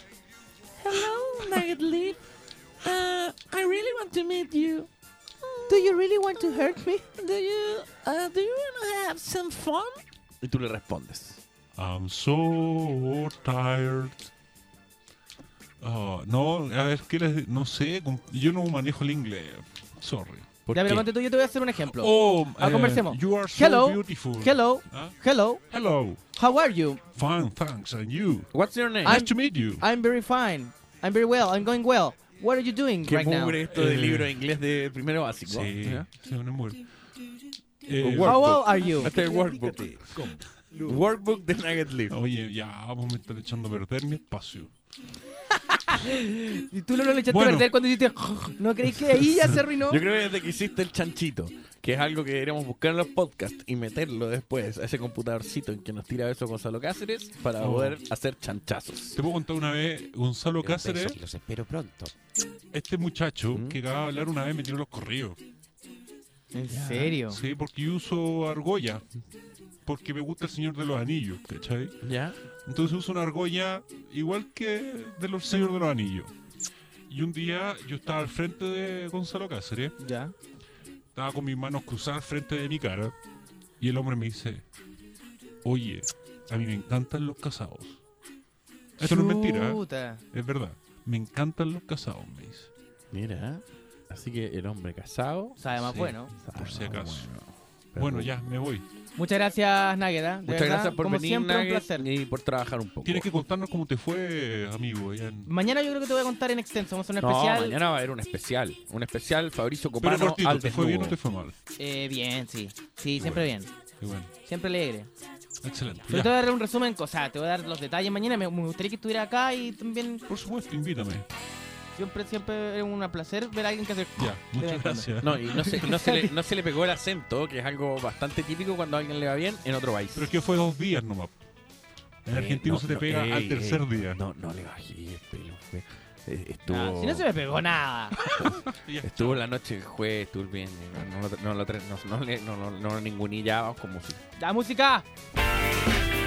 Hello, Nugget Leaf. Uh, I really want to meet you.
Do you really want to hurt me?
Do you, uh, do you want to have some fun? Y tú le respondes.
I'm so tired. Ah, no, a ver, ¿qué les No sé, yo no manejo el inglés. Sorry.
¿Por
Ya, pero
qué?
ponte tú, yo te voy a hacer un ejemplo.
Oh,
Ah, conversemos.
You are so
Hello.
beautiful.
Hello,
Ah,
hello,
Hello.
how are you?
Fine, thanks. And you?
What's your name?
Nice to meet you.
I'm very fine. I'm very well. I'm going well. What are you doing
Qué
right now?
mugre esto de
Eh,
libro de inglés de primero básico.
Sí,
¿Ya?
sí, una. Eh.
How old are you?
Este workbook. Workbook de Nugget Leaf.
Oye, ya, vamos a estar echando a perder mi espacio.
Y tú no lo echaste
Bueno.
a perder cuando hiciste... ¿No creéis que ahí ya se arruinó?
Yo creo que desde que hiciste el chanchito, que es algo que deberíamos buscar en los podcasts y meterlo después a ese computadorcito en que nos tira eso Gonzalo Cáceres para
Oh.
poder hacer chanchazos.
Te puedo contar una vez, Gonzalo Cáceres,
Los espero pronto.
este muchacho
¿Mm?
que acaba de hablar una vez me tiró los correos.
¿En serio?
Sí, porque yo uso argolla. Porque me gusta el Señor de los Anillos, ¿cachai?
¿Ya?
Entonces uso una argolla igual que de los Señor de los Anillos. Y un día yo estaba al frente de Gonzalo Cáceres,
Ya.
estaba con mis manos cruzadas al frente de mi cara, y el hombre me dice, oye, a mí me encantan los casados. Esto no es mentira, ¿eh? Es verdad. Me encantan los casados, me dice.
Mira. Así que el hombre casado.
Sabe más
Sí.
bueno.
Por si acaso.
Pero
Bueno, ya, me voy.
Muchas gracias, Nágueda.
Muchas
verdad,
gracias por
como
venir,
siempre, un
Nugget,
placer.
y por trabajar un poco.
Tienes que contarnos cómo te fue, amigo. en-
Mañana yo creo que te voy a contar en extenso. Vamos a hacer un
No,
especial.
mañana va a haber un especial. Un especial Fabricio
Pero
Copano
cortito,
al
¿te fue bien o te fue mal?
Eh, bien, sí. Sí, siempre bien.
Qué bueno.
Siempre alegre.
Excelente.
Pero
Ya.
te voy a dar un resumen, o sea, te voy a dar los detalles mañana. Me, me gustaría que estuviera acá y también
Por supuesto, invítame.
Siempre, siempre es un placer ver a alguien que hace.
Ya, muchas gracias.
No, y no se, no, se le, no se le pegó el acento, que es algo bastante típico cuando a alguien le va bien en otro país.
Pero es que fue dos días nomás. En
Eh,
argentino
no,
se te
no,
pega
ey,
al tercer
ey,
día.
No, no le bajé el pelo. fue- eh, Estuvo,
Ah, si no se me pegó nada.
Estuvo la noche del jueves, estuvo bien. No, no, lo- no, no, no, le- no, no, no como si.
La música. Seguimos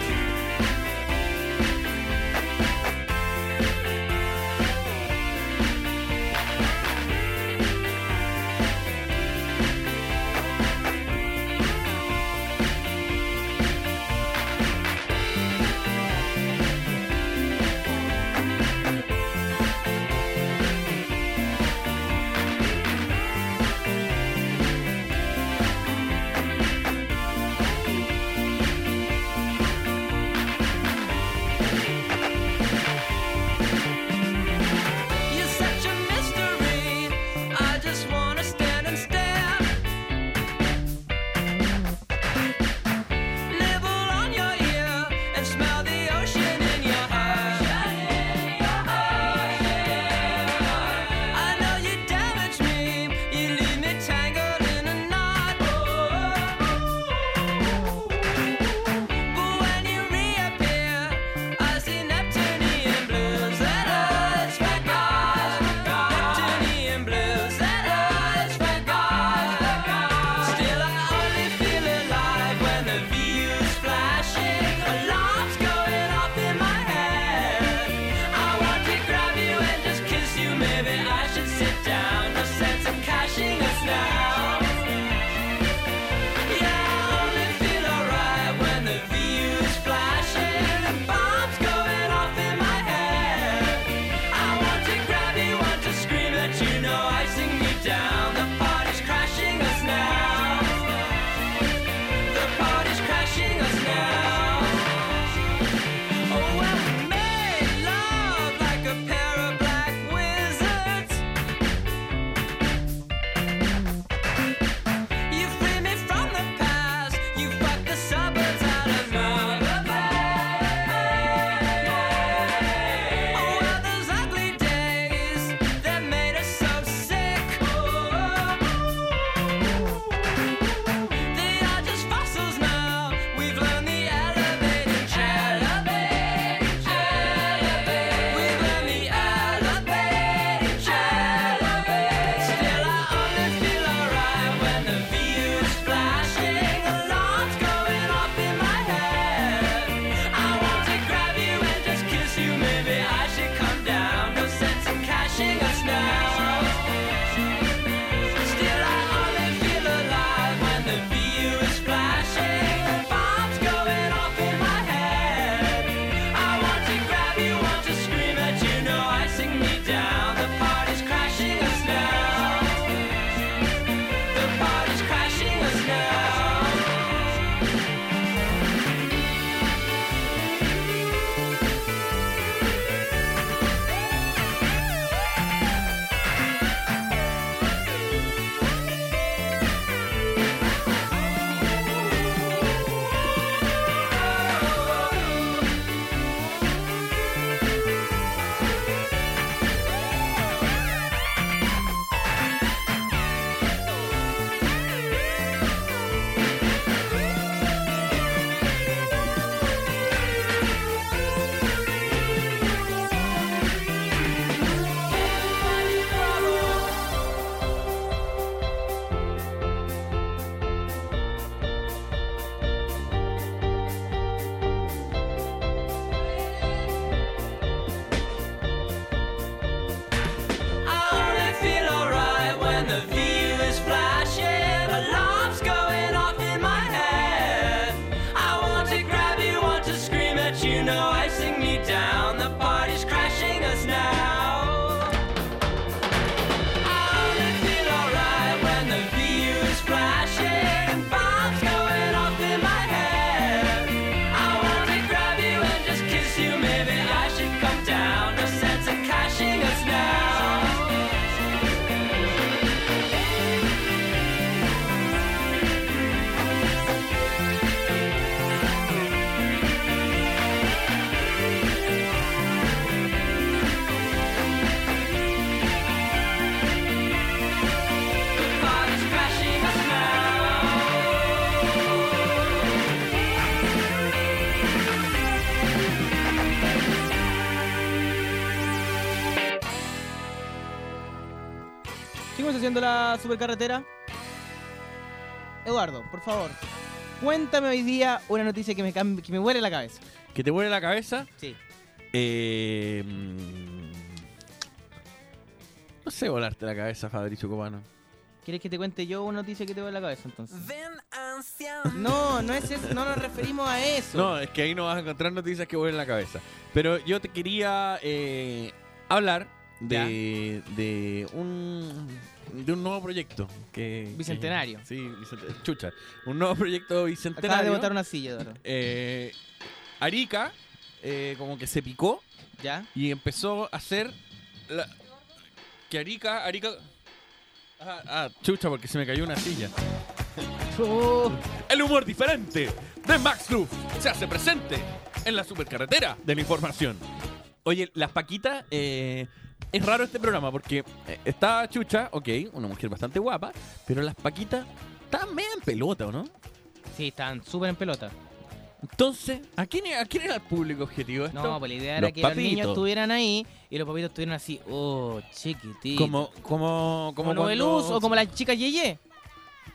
haciendo la supercarretera. Eduardo, por favor, cuéntame hoy día una noticia que me, que me huele la cabeza.
¿Que te vuele la cabeza?
Sí.
Eh, mm, no sé volarte la cabeza, Fabricio Copano.
¿Quieres que te cuente yo una noticia que te huele la cabeza entonces? No, no es eso, no nos referimos a eso.
No, es que ahí no vas a encontrar noticias que vuelen la cabeza. Pero yo te quería eh, hablar de, de un de un nuevo proyecto que
Bicentenario.
que- sí, bicente- chucha, un nuevo proyecto
Acaba de
bicentenario.
botar una silla, Eduardo.
Eh, Arica eh, como que se picó
¿Ya?
y empezó a hacer la- que Arica Arica ah, ah, chucha porque se me cayó una silla.
Oh,
El humor diferente de Max Luz se hace presente en la supercarretera de la información. Oye, las Paquitas, eh, es raro este programa porque eh, está Chucha, ok, una mujer bastante guapa, pero las Paquitas están medio en pelota, ¿o no?
sí, están súper en pelota.
Entonces, ¿a quién, ¿a quién era el público objetivo? Esto?
No, pues la idea era
Los
que los niños estuvieran ahí y los papitos estuvieran así, oh, chiquitito.
Como, como, como
como
cuando-
Noveluz o como las chicas Yeye.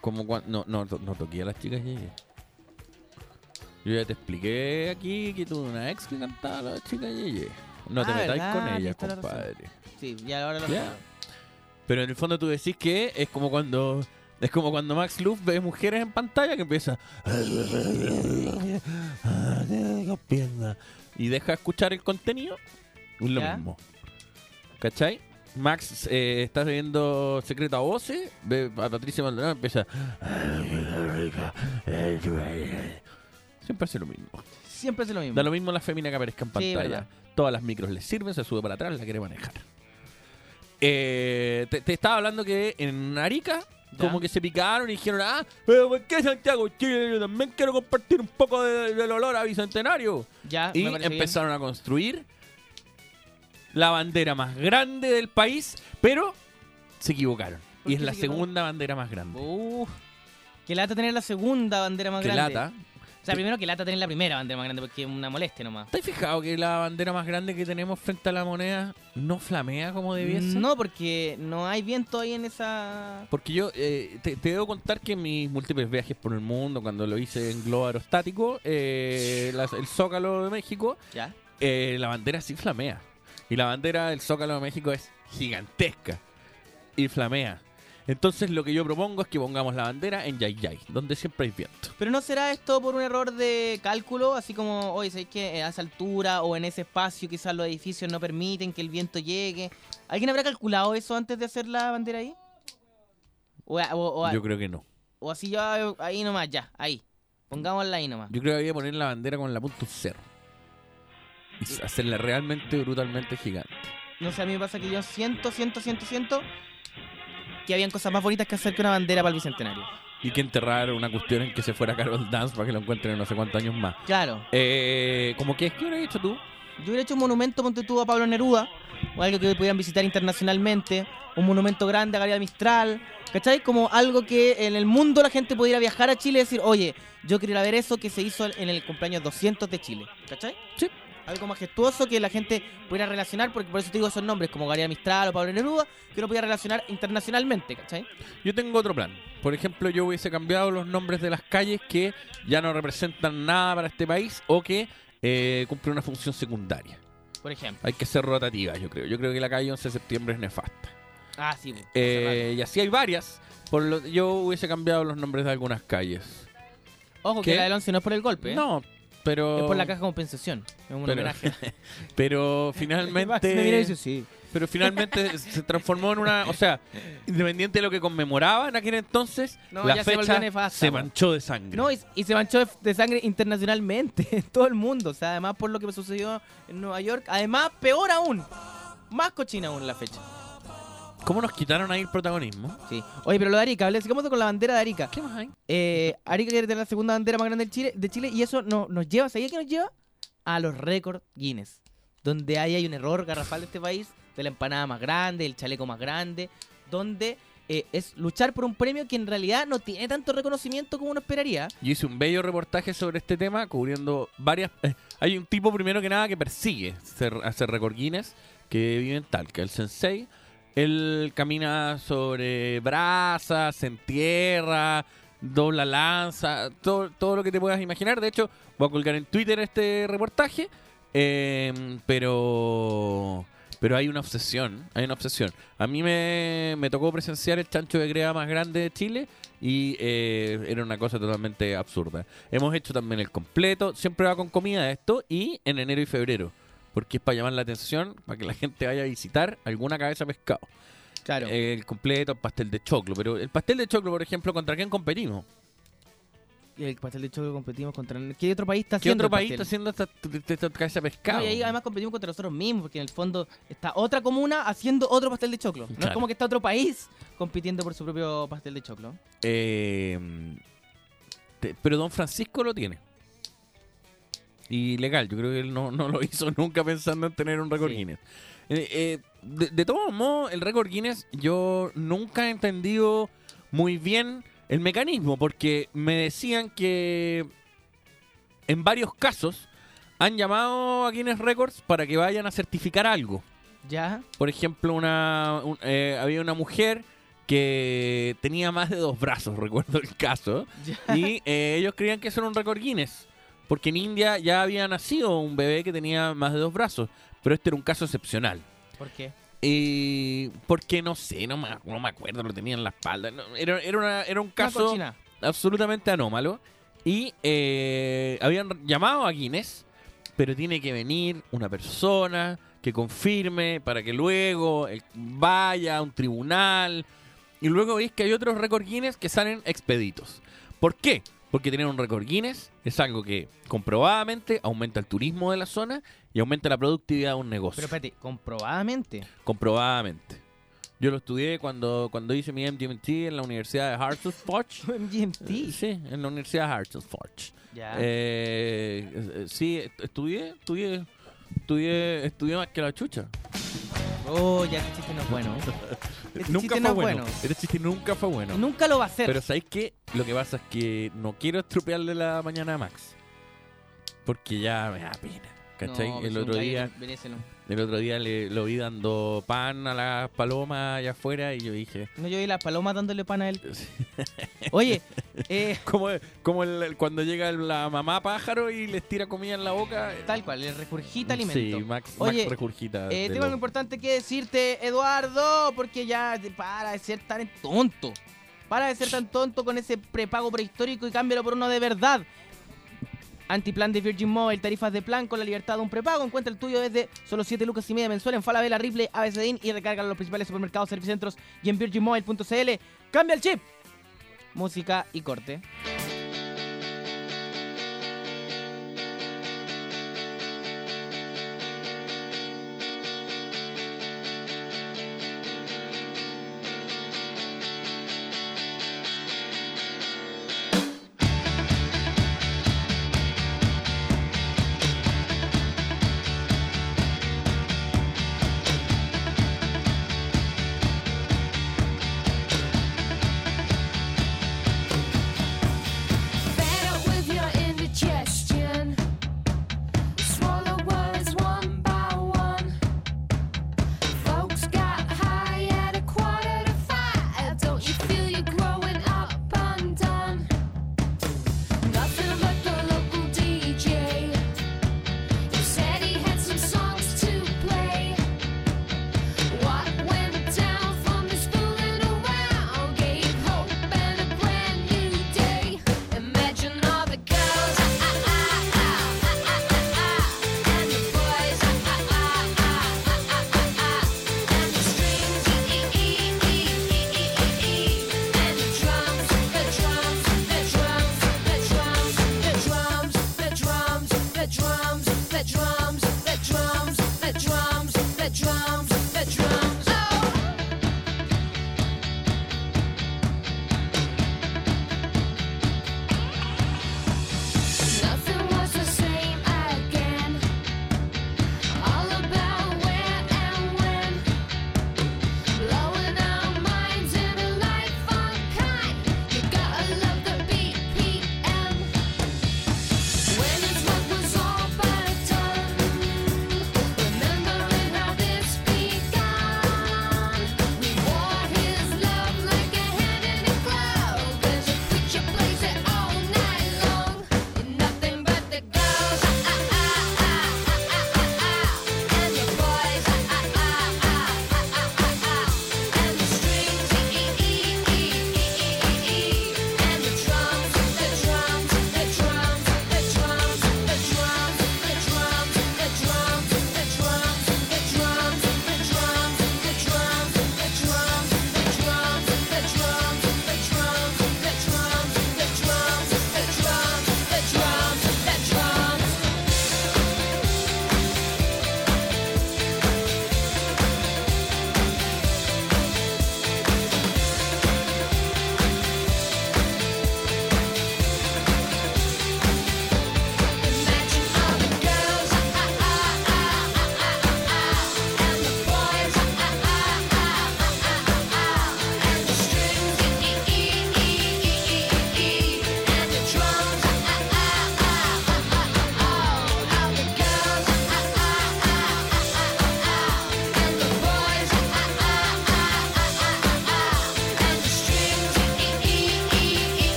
Como cuando... No, no, no toqué a las chicas Yeye. Yo ya te expliqué aquí que tuve una ex que cantaba a las chicas Yeye. No te
Ah,
metáis
verdad,
con
tienes
ellas,
toda la razón.
compadre.
Sí, ya ahora lo
Ya. Pero en el fondo tú decís que es como cuando... Es como cuando Max Luff ve mujeres en pantalla que empieza... Y deja escuchar el contenido. Es lo
Ya.
mismo. ¿Cachai? Max eh, está viendo Secreto a Voces, ve a Patricia Maldonado y empieza... Siempre hace lo mismo.
Siempre es lo mismo.
Da lo mismo la fémina que aparezca en
Sí,
pantalla.
verdad.
Todas las micros le sirven, se sube para atrás, la quiere manejar. Eh, te, te estaba hablando que en Arica,
Ya.
como que se picaron y dijeron, ah, pero ¿por qué Santiago Chile? Yo también quiero compartir un poco de- del olor a Bicentenario.
Ya,
Y
bien.
empezaron a construir la bandera más grande del país, pero se equivocaron.
¿Por
Y es
qué
la
equivocaron?
segunda bandera más grande.
Uf. Que lata tener la segunda bandera más grande.
lata.
O sea, primero que lata tener la primera bandera más grande porque es una molestia nomás.
¿Te has fijado que la bandera más grande que tenemos frente a la moneda no flamea como debiese?
No, porque no hay viento ahí en esa.
Porque yo eh, te, te debo contar que en mis múltiples viajes por el mundo, cuando lo hice en globo aerostático, eh, el Zócalo de México,
Ya.
eh, la bandera sí flamea. Y la bandera del Zócalo de México es gigantesca y flamea. Entonces lo que yo propongo es que pongamos la bandera en Yayay, donde siempre hay viento.
Pero no será esto por un error de cálculo, así como, oye, ¿sabes que a esa altura o en ese espacio quizás los edificios no permiten que el viento llegue? ¿Alguien habrá calculado eso antes de hacer la bandera ahí? O, o- o-
Yo creo que no.
o así ya, ahí nomás, ya, ahí. Pongámosla ahí nomás.
Yo creo que había que poner la bandera con la punta un cerro. Y hacerla realmente, brutalmente gigante.
No sé, a mí me pasa que yo siento, siento, siento, siento que habían cosas más bonitas que hacer que una bandera para el Bicentenario.
Y que enterrar una cuestión en que se fuera Carol Dance para que lo encuentren en no sé cuántos años más.
Claro,
Eh, ¿Cómo que ¿Qué hubieras hecho tú?
yo hubiera hecho un monumento, ponte tú, a Pablo Neruda, o algo que pudieran visitar internacionalmente, un monumento grande a Gabriel Mistral, ¿cachai? Como algo que en el mundo la gente pudiera viajar a Chile y decir, oye, yo quiero ir a ver eso que se hizo en el cumpleaños 200 de Chile, ¿cachai?
Sí.
Algo majestuoso que la gente pudiera relacionar, porque por eso te digo esos nombres, como Gabriel Mistral o Pablo Neruda, que uno pudiera relacionar internacionalmente, ¿cachai?
Yo tengo otro plan. Por ejemplo, yo hubiese cambiado los nombres de las calles que ya no representan nada para este país o que eh, cumplen una función secundaria.
Por ejemplo.
Hay que ser rotativa, yo creo. Yo creo que la calle 11 de septiembre es nefasta.
Ah, sí. pues,
Eh, y así hay varias. Por lo, yo hubiese cambiado los nombres de algunas calles.
Ojo,
¿qué?
que la del 11 no es por el golpe, ¿eh?
No, pero...
Es por la caja de compensación. Es un
Pero,
homenaje.
pero finalmente...
sí.
Pero finalmente se transformó en una... O sea, independiente de lo que conmemoraba en aquel entonces,
No,
la fecha se,
nefasta,
manchó de sangre.
No, y, y se manchó de, de sangre internacionalmente, en todo el mundo. O sea, además por lo que sucedió en Nueva York. Además, peor aún. Más cochina aún la fecha.
¿Cómo nos quitaron ahí el protagonismo?
Sí. Oye, pero lo de Arica, hablé, sigamos con la bandera de Arica.
¿Qué más hay?
Eh, Arica quiere tener la segunda bandera más grande de Chile, de Chile y eso no, nos lleva, ¿sabía qué nos lleva? A los récords Guinness. Donde ahí hay un error garrafal de este país, de la empanada más grande, el chaleco más grande, donde eh, es luchar por un premio que en realidad no tiene tanto reconocimiento como uno esperaría.
Yo hice un bello reportaje sobre este tema, cubriendo varias... eh, hay un tipo, primero que nada, que persigue hacer récord Guinness, que vive en Talca, el Sensei. Él camina sobre brasas, se entierra, dobla lanza, todo, lo que te puedas imaginar. De hecho, voy a colgar en Twitter este reportaje. eh, pero pero hay una obsesión, hay una obsesión. A mí me, me tocó presenciar el chancho de greda más grande de Chile y eh, era una cosa totalmente absurda. Hemos hecho también el completo, siempre va con comida esto y en enero y febrero, porque es para llamar la atención, para que la gente vaya a visitar alguna cabeza de pescado.
Claro.
El completo, el pastel de choclo, pero el pastel de choclo, por ejemplo, ¿contra quién competimos?
El pastel de choclo competimos contra... ¿Qué otro país está
¿Qué
haciendo
otro
el
país está haciendo esta, cabeza de pescado?
No, y ahí además competimos contra nosotros mismos, porque en el fondo está otra comuna haciendo otro pastel de choclo. No es como que está otro país compitiendo por su propio pastel de choclo.
Eh, te- pero Don Francisco lo tiene. Y legal, yo creo que él no, no lo hizo nunca pensando en tener un récord
Sí.
Guinness. Eh, eh, de, de todos modos, el récord Guinness yo nunca he entendido muy bien el mecanismo, porque me decían que en varios casos han llamado a Guinness Records para que vayan a certificar algo.
¿Ya?
Por ejemplo, una, un- eh, había una mujer que tenía más de dos brazos, recuerdo el caso,
¿Ya?
y eh, ellos creían que eso era un récord Guinness, porque en India ya había nacido un bebé que tenía más de dos brazos, pero este era un caso excepcional.
¿Por qué?
Y porque no sé, no me, no me acuerdo, lo tenía en la espalda. no, era, era, una- era un caso absolutamente anómalo. Y eh, habían llamado a Guinness, pero tiene que venir una persona que confirme para que luego él vaya a un tribunal. Y luego veis que hay otros récord Guinness que salen expeditos. ¿Por qué? Porque tener un récord Guinness es algo que comprobadamente aumenta el turismo de la zona y aumenta la productividad de un negocio.
Pero espérate, comprobadamente.
comprobadamente. Yo lo estudié cuando, cuando hice mi MGMT en la Universidad de Hartford.
MGMT.
Sí, en la Universidad de Hartford.
Ya.
Eh, eh, sí, est- estudié, estudié, estudié, estudié más que la chucha.
Oh, ya este chiste no es bueno. Este
nunca
chiste
fue
no es
bueno.
bueno.
Este chiste nunca fue bueno.
Nunca lo va a hacer.
Pero ¿sabéis qué? Lo que pasa es que no quiero estropearle la mañana a Max. Porque ya me da pena. ¿Cachai?
No,
el
pues,
otro día, el otro día le, lo vi dando pan a las palomas allá afuera y yo dije,
No, yo vi las palomas dándole pan a él. Oye, eh,
como, como el- cuando llega la mamá pájaro y les tira comida en la boca.
tal cual, le regurgita alimento.
Sí, Max,
Oye,
Max regurgita.
Eh, tengo
lo-
algo importante que decirte, Eduardo, porque ya para de ser tan tonto. Para de ser tan tonto con ese prepago prehistórico y cámbialo por uno de verdad. Antiplan de Virgin Mobile, tarifas de plan con la libertad de un prepago. Encuentra el tuyo desde solo 7 lucas y media mensual en Falabella, Ripley, ABCDIN y recarga en los principales supermercados, servicentros y en virginmobile.cl. ¡Cambia el chip! Música y corte.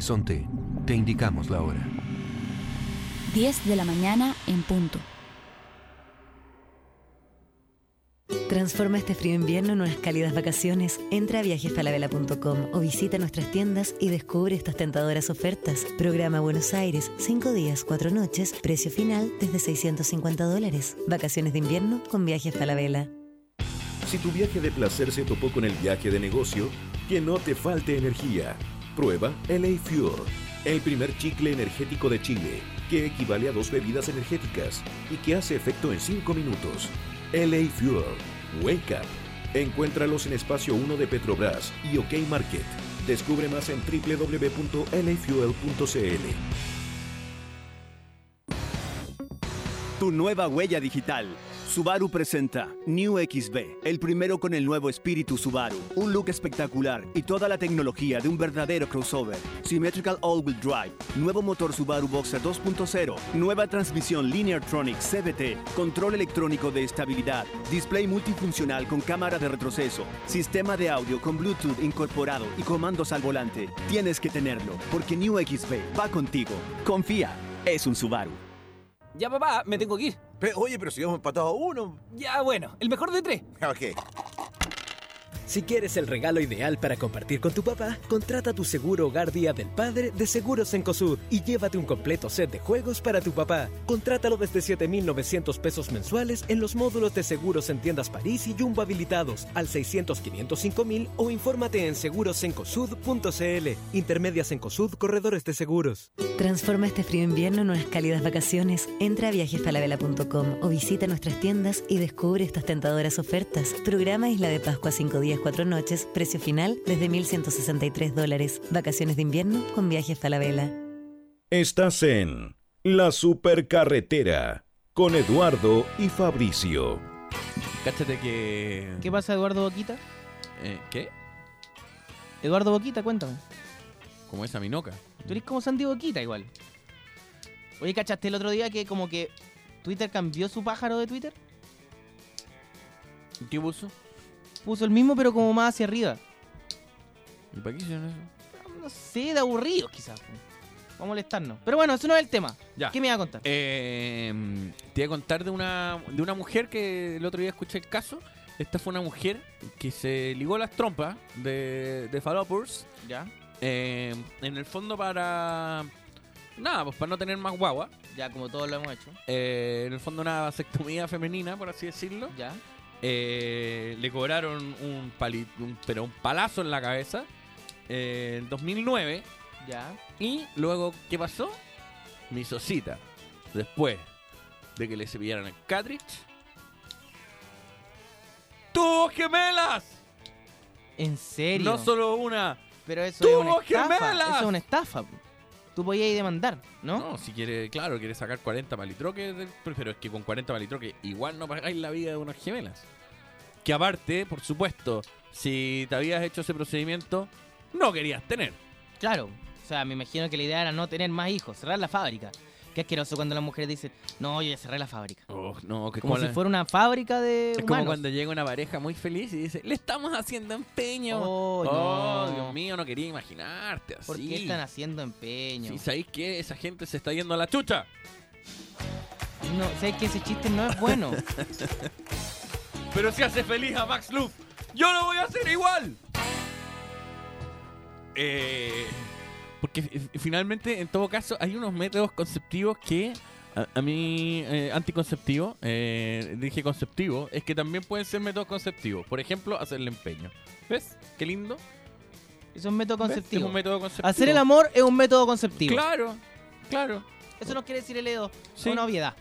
Horizonte, te indicamos la hora.
10 de la mañana en punto.
Transforma este frío invierno en unas cálidas vacaciones. Entra a viajesfalabella.com o visita nuestras tiendas y descubre estas tentadoras ofertas. Programa Buenos Aires, 5 días, 4 noches, precio final desde 650 dólares. Vacaciones de invierno con Viajes Falabella.
Si tu viaje de placer se topó con el viaje de negocio, que no te falte energía. Prueba LA Fuel, el primer chicle energético de Chile, que equivale a dos bebidas energéticas y que hace efecto en 5 minutos. LA Fuel, Wake Up. Encuéntralos en Espacio 1 de Petrobras y OK Market. Descubre más en www.lafuel.cl.
Tu nueva huella digital. Subaru presenta New XB, el primero con el nuevo espíritu Subaru. Un look espectacular y toda la tecnología de un verdadero crossover. Symmetrical All-Wheel Drive, nuevo motor Subaru Boxer 2.0, nueva transmisión Lineartronic CVT, control electrónico de estabilidad, display multifuncional con cámara de retroceso, sistema de audio con Bluetooth incorporado y comandos al volante. Tienes que tenerlo, porque New XB va contigo. Confía, es un Subaru.
Ya, papá, me tengo que ir.
Oye, pero si hemos empatado a uno.
Ya, bueno, el mejor de tres.
Ok.
Si quieres el regalo ideal para compartir con tu papá, contrata tu seguro Hogar Día del Padre de Seguros Encosud y llévate un completo set de juegos para tu papá. Contrátalo desde 7,900 pesos mensuales en los módulos de seguros en tiendas París y Jumbo habilitados al 600-505,000 o infórmate en segurosencosud.cl. Intermedias Encosud, corredores de seguros.
Transforma este frío invierno en unas cálidas vacaciones. Entra a viajesfalabella.com o visita nuestras tiendas y descubre estas tentadoras ofertas. Programa Isla de Pascua 5 días, 4 noches, precio final desde 1.163 dólares. Vacaciones de invierno con Viajes Falabella.
Estás en La Supercarretera con Eduardo y Fabricio.
Cáchate que.
¿Qué pasa, Eduardo Boquita?
Eh, ¿Qué?
Eduardo Boquita, cuéntame.
Como esa minoca.
Tú eres como Sandy Boquita igual. Oye, ¿cachaste el otro día que como que Twitter cambió su pájaro de Twitter?
¿Qué puso?
Puso el mismo pero como más hacia arriba.
¿Y para qué hicieron eso?
No sé, de aburrido quizás. Vamos a molestarnos. Pero bueno, eso no es el tema.
Ya.
¿Qué me iba a contar?
Eh, te voy a contar de una, de una mujer que el otro día escuché el caso. Esta fue una mujer que se ligó las trompas de, de.
Ya.
Eh, en el fondo para... Nada, pues para no tener más guagua.
Ya, como todos lo hemos hecho.
Eh, en el fondo una vasectomía femenina, por así decirlo.
Ya.
Eh, le cobraron un, pali- un- pero un palazo en la cabeza eh, en 2009.
Ya.
Y luego, ¿qué pasó? Mi cita después de que le cepillaran el cartridge, ¡tuvo gemelas!
¿En serio?
No solo una.
Pero eso es una
¡Tuvo
estafa.
gemelas!
Eso es una estafa. Tú podías ir demandar, ¿no?
No, si quiere, claro, quiere sacar 40 palitroques, pero es que con 40 palitroques igual no pagáis la vida de unas gemelas. Que aparte, por supuesto, si te habías hecho ese procedimiento, no querías tener.
Claro. O sea, me imagino que la idea era no tener más hijos, cerrar la fábrica. Qué asqueroso cuando las mujeres dicen, no, yo ya cerré la fábrica.
Oh, no, que
Como si
la-
fuera una fábrica de
Es
humanos.
como cuando llega una pareja muy feliz y dice, le estamos haciendo empeño.
Oh,
Oh,
no.
Dios mío, no quería imaginarte así.
¿Por qué están haciendo empeño?
Si sabéis que esa gente se está yendo a la chucha.
No, sé que ese chiste no es bueno.
Pero si hace feliz a Max Luff, yo lo voy a hacer igual. Eh, porque fi- finalmente, en todo caso, hay unos métodos conceptivos que a, a mí, eh, anticonceptivo, eh, dije conceptivo, es que también pueden ser métodos conceptivos. Por ejemplo, hacerle empeño. ¿Ves? Qué lindo.
Es un método conceptivo.
Es un método conceptivo.
Hacer el amor es un método conceptivo.
Claro, claro.
Eso no quiere decir el EDO. Es
Sí.
una obviedad.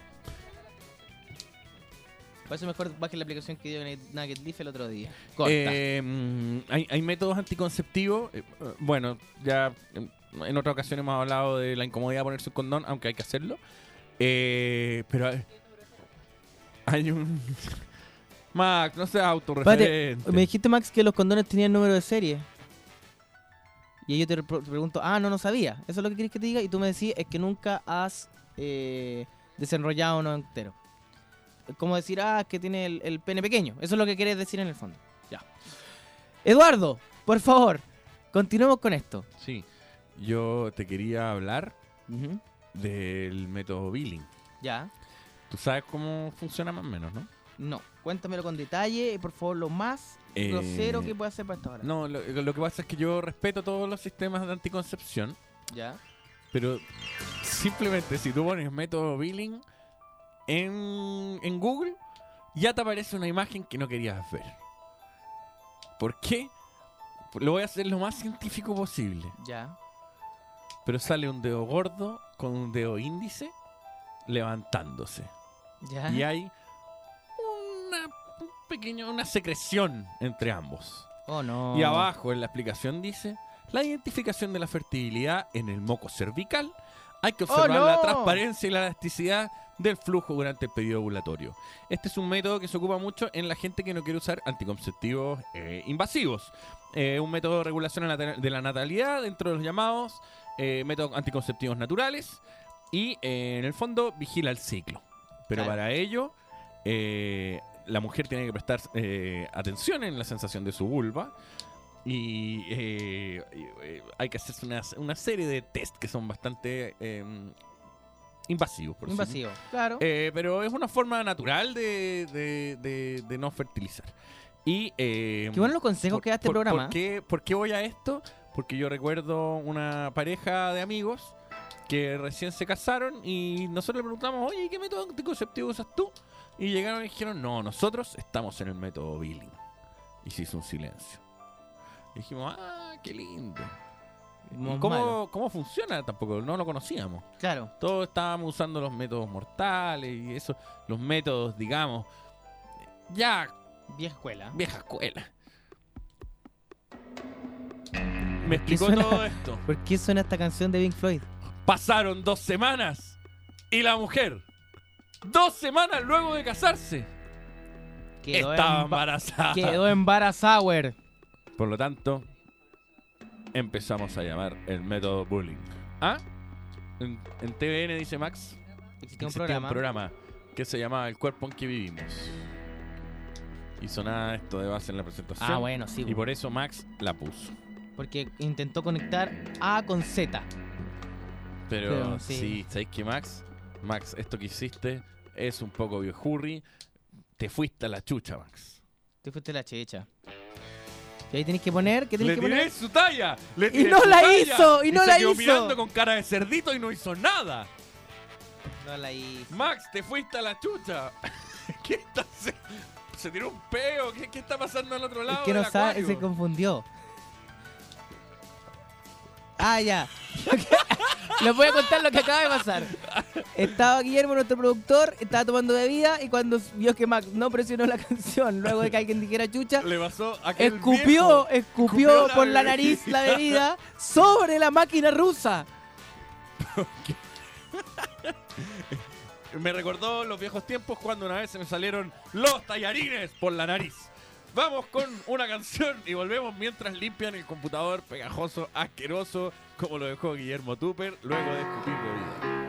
Por eso mejor baje la aplicación que dio Nugget Leaf el otro día. Corta.
Eh, mm, hay, hay métodos anticonceptivos. eh, eh, bueno, ya en, otra ocasión hemos hablado de la incomodidad de ponerse un condón, aunque hay que hacerlo. Eh, pero hay, hay un. Max, no seas autorreferente.
me dijiste, Max, que los condones tenían número de serie. Y yo te, re- te pregunto, ah, no, no sabía. Eso es lo que quieres que te diga. Y tú me decís, es que nunca has eh, desenrollado uno entero. Es como decir, ah, es que tiene el, el pene pequeño. Eso es lo que quieres decir en el fondo. Ya. Eduardo, por favor, continuemos con esto.
Sí. Yo te quería hablar del método billing.
Ya.
Tú sabes cómo funciona más o menos, ¿no?
No, cuéntamelo con detalle y por favor lo más
Eh,
grosero que pueda hacer para esta hora.
No, lo, lo que pasa es que yo respeto todos los sistemas de anticoncepción,
Ya.
pero simplemente si tú pones método billing en, en Google, ya te aparece una imagen que no querías ver. ¿Por qué? Lo voy a hacer lo más científico posible.
Ya.
Pero sale un dedo gordo con un dedo índice levantándose.
Ya.
Y hay una un pequeño, una secreción entre ambos.
Oh, no.
Y abajo en la explicación dice, la identificación de la fertilidad en el moco cervical. Hay que
¡Oh,
observar la transparencia y la elasticidad del flujo durante el periodo ovulatorio. Este es un método que se ocupa mucho en la gente que no quiere usar anticonceptivos eh, invasivos. Eh, un método de regulación de la- de la natalidad dentro de los llamados eh, métodos anticonceptivos naturales y eh, en el fondo vigila el ciclo. Pero
Claro.
para ello eh, la mujer tiene que prestar atención en la sensación de su vulva y hay que hacerse una, una serie de test que son bastante eh, invasivos. Por decirlo.
Invasivo, claro.
Eh, pero es una forma natural de, de- de- de no fertilizar. Y, eh,
Qué bueno los consejos que da este programa.
¿por qué, por qué voy a esto? Porque yo recuerdo una pareja de amigos que recién se casaron y nosotros le preguntamos, oye, ¿qué método anticonceptivo usas tú? Y llegaron y dijeron, no, nosotros estamos en el método billing. Y se hizo un silencio. Y dijimos, ah, qué lindo. ¿Y
Muy
cómo, cómo funciona? Tampoco, no lo conocíamos.
Claro.
Todos estábamos usando los métodos mortales y eso, los métodos, digamos, ya
Vieja escuela.
vieja escuela. Me
¿Qué
explicó
suena-
todo esto.
¿Por qué suena esta canción de Pink Floyd?
Pasaron dos semanas y la mujer, dos semanas luego de casarse,
Quedó
estaba embarazada.
Quedó embarazada.
Por lo tanto, empezamos a llamar el método bullying. ¿Ah? En, en TVN, dice Max,
Existía un programa.
un programa que se llamaba El cuerpo en que vivimos. Y sonaba esto de base en la presentación.
Ah, bueno, sí,
Y por eso Max la puso.
Porque intentó conectar A con Z.
Pero,
Pero,
sí,
sí.
¿sabéis qué, Max? Max, esto que hiciste es un poco viejurri. Te fuiste a la chucha, Max.
Te fuiste la checha. Y ahí tenés que poner, ¿qué tenés
Le
que
tiré
poner?
su talla. le
Y
tiré
no
su
la
talla,
hizo, y no
se
la
quedó
hizo.
mirando con cara de cerdito y no hizo nada.
No la hizo.
Max, te fuiste a la chucha. ¿Qué está hace- Se tiró un peo. ¿Qué, qué está pasando al otro
Es
lado?
que no sabe, se confundió. Ah, ya. Les voy a contar lo que acaba de pasar. Estaba Guillermo, nuestro productor, estaba tomando bebida y cuando vio que Max no presionó la canción, luego de que alguien dijera chucha,
Le pasó a aquel
escupió,
viejo.
escupió
la
por la nariz la bebida sobre la máquina rusa.
Me recordó los viejos tiempos cuando una vez se me salieron los tallarines por la nariz. Vamos con una canción y volvemos mientras limpian el computador pegajoso, asqueroso, como lo dejó Guillermo Tupper luego de escupir bebida.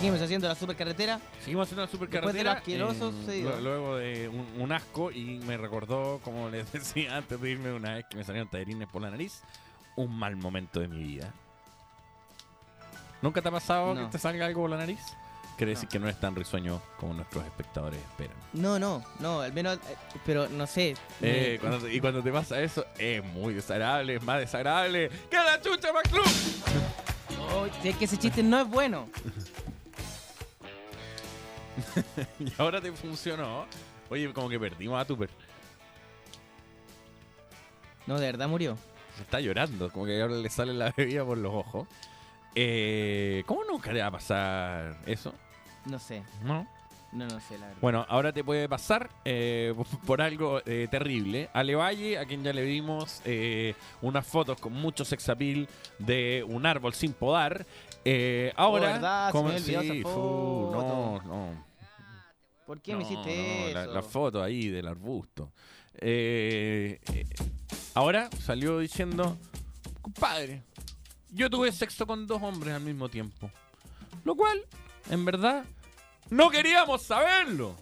Seguimos haciendo la supercarretera.
Seguimos haciendo la
Después
supercarretera.
de lo asqueroso
eh,
sucedido.
lu- Luego de un, un asco y me recordó, como les decía antes de irme una vez que me salieron tallarines por la nariz, un mal momento de mi vida. ¿Nunca te ha pasado
No.
que te salga algo por la nariz? Quiere decir que no es tan risueño como nuestros espectadores esperan.
No, no, no, al menos, eh, pero no sé.
Eh,
me-
cuando- y cuando te pasa eso, es muy desagradable, es más desagradable que la chucha McClub.
Oh, es que ese chiste no es bueno.
y ahora te funcionó. Oye, como que perdimos a Tupper.
No, de verdad murió.
Se está llorando, como que ahora le sale la bebida por los ojos. Eh, ¿Cómo nunca le va a pasar eso?
No sé.
¿No?
No, no sé, la verdad.
Bueno, ahora te puede pasar eh, por algo eh, terrible. Ale Valle, a quien ya le vimos eh, unas fotos con mucho sexapil de un árbol sin podar. Eh, ahora,
Oh, ¿verdad?
¿cómo- sí, fu, no, no.
¿Por qué me hiciste
no, la-
eso?
La, foto ahí del arbusto. Eh, eh, ahora salió diciendo, compadre, yo tuve sexo con dos hombres al mismo tiempo. Lo cual, en verdad, no queríamos saberlo.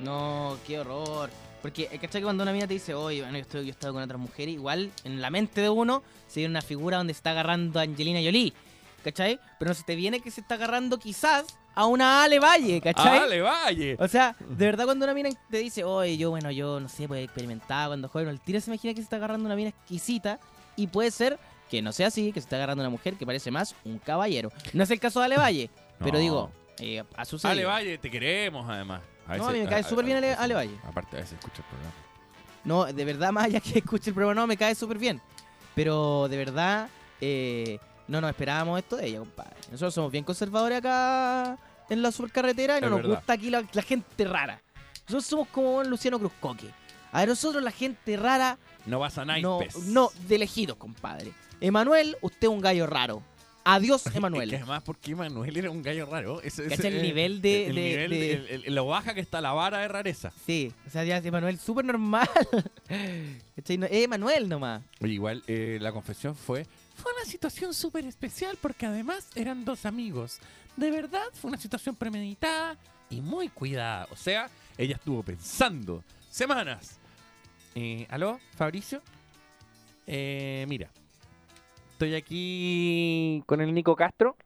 No, qué horror. Porque, eh, ¿cachai? que Cuando una mina te dice, oye, bueno, yo, estoy, yo he estado con otras mujeres, igual en la mente de uno se viene una figura donde está agarrando a Angelina Jolie, ¿cachai? Pero no se te viene que se está agarrando quizás a una Ale Valle, ¿cachai?
Ale Valle.
O sea, de verdad cuando una mina te dice, oye, yo, bueno, yo no sé, pues experimentaba cuando joven, el tiro se imagina que se está agarrando una mina exquisita y puede ser que no sea así, que se está agarrando una mujer que parece más un caballero. No es el caso de Ale Valle, pero digo, eh, a su
Ale Valle, te queremos además.
No, a mí me cae súper bien Ale- Ale Valle.
Aparte, a veces escucha el programa.
No, de verdad, más allá que escuche el programa, no, me cae súper bien. Pero de verdad, eh, no nos esperábamos esto de ella, compadre. Nosotros somos bien conservadores acá en la supercarretera y no
Es
nos
verdad.
gusta aquí la, la gente rara. Nosotros somos como Luciano Cruzcoque. A nosotros la gente rara,
No vas a
no,
naipes.
no, de elegidos, compadre. Emanuel, usted es un gallo raro. Adiós,
Es que
Emanuel.
además, porque Emanuel era un gallo raro. Ese,
¿Cacha
ese-
el nivel de-
el
de-
nivel
de-
lo baja que está la vara de rareza.
Sí, o sea, ya es Emanuel súper normal. No- Es Emanuel nomás.
Oye, igual eh, la confesión fue... Fue una situación súper especial porque además eran dos amigos. De verdad, fue una situación premeditada y muy cuidada. O sea, ella estuvo pensando semanas. Eh, ¿Aló, Fabricio? Eh, mira, estoy aquí con el Nico Castro.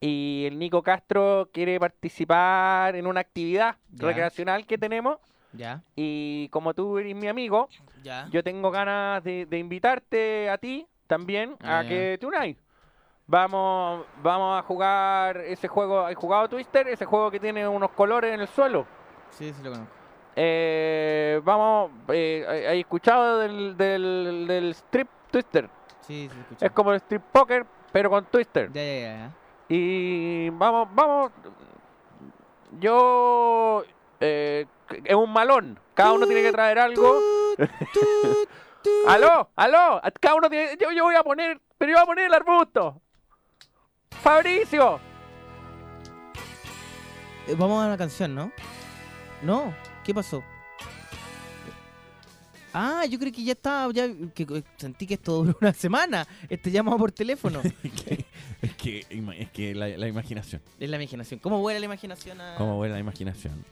Y el Nico Castro quiere participar en una actividad
Ya.
recreacional que tenemos.
Ya,
Y como tú eres mi amigo,
ya.
yo tengo ganas de, de invitarte a ti también
Ah,
a
ya.
que te unáis.
Vamos, vamos a jugar ese juego. ¿Has jugado Twister? Ese juego que tiene unos colores en el suelo.
Sí, sí lo conozco.
Eh, vamos, eh, ¿hay escuchado del, del, del strip Twister?
Sí, sí, escuché.
Es como el strip poker, pero con Twister.
Ya, ya, ya.
Y vamos, vamos. Yo. Eh, es un malón. Cada uno tiene que traer algo. aló, aló. Cada uno tiene. Yo, yo voy a poner. Pero yo voy a poner el arbusto. Fabricio.
Eh, vamos a una canción, ¿no? No, ¿qué pasó? Ah, yo creo que ya estaba, ya que, que sentí que esto duró una semana. Este llamado por teléfono.
Es que, es que la, la imaginación.
es la imaginación. ¿Cómo vuela la imaginación a-
¿Cómo vuela la imaginación?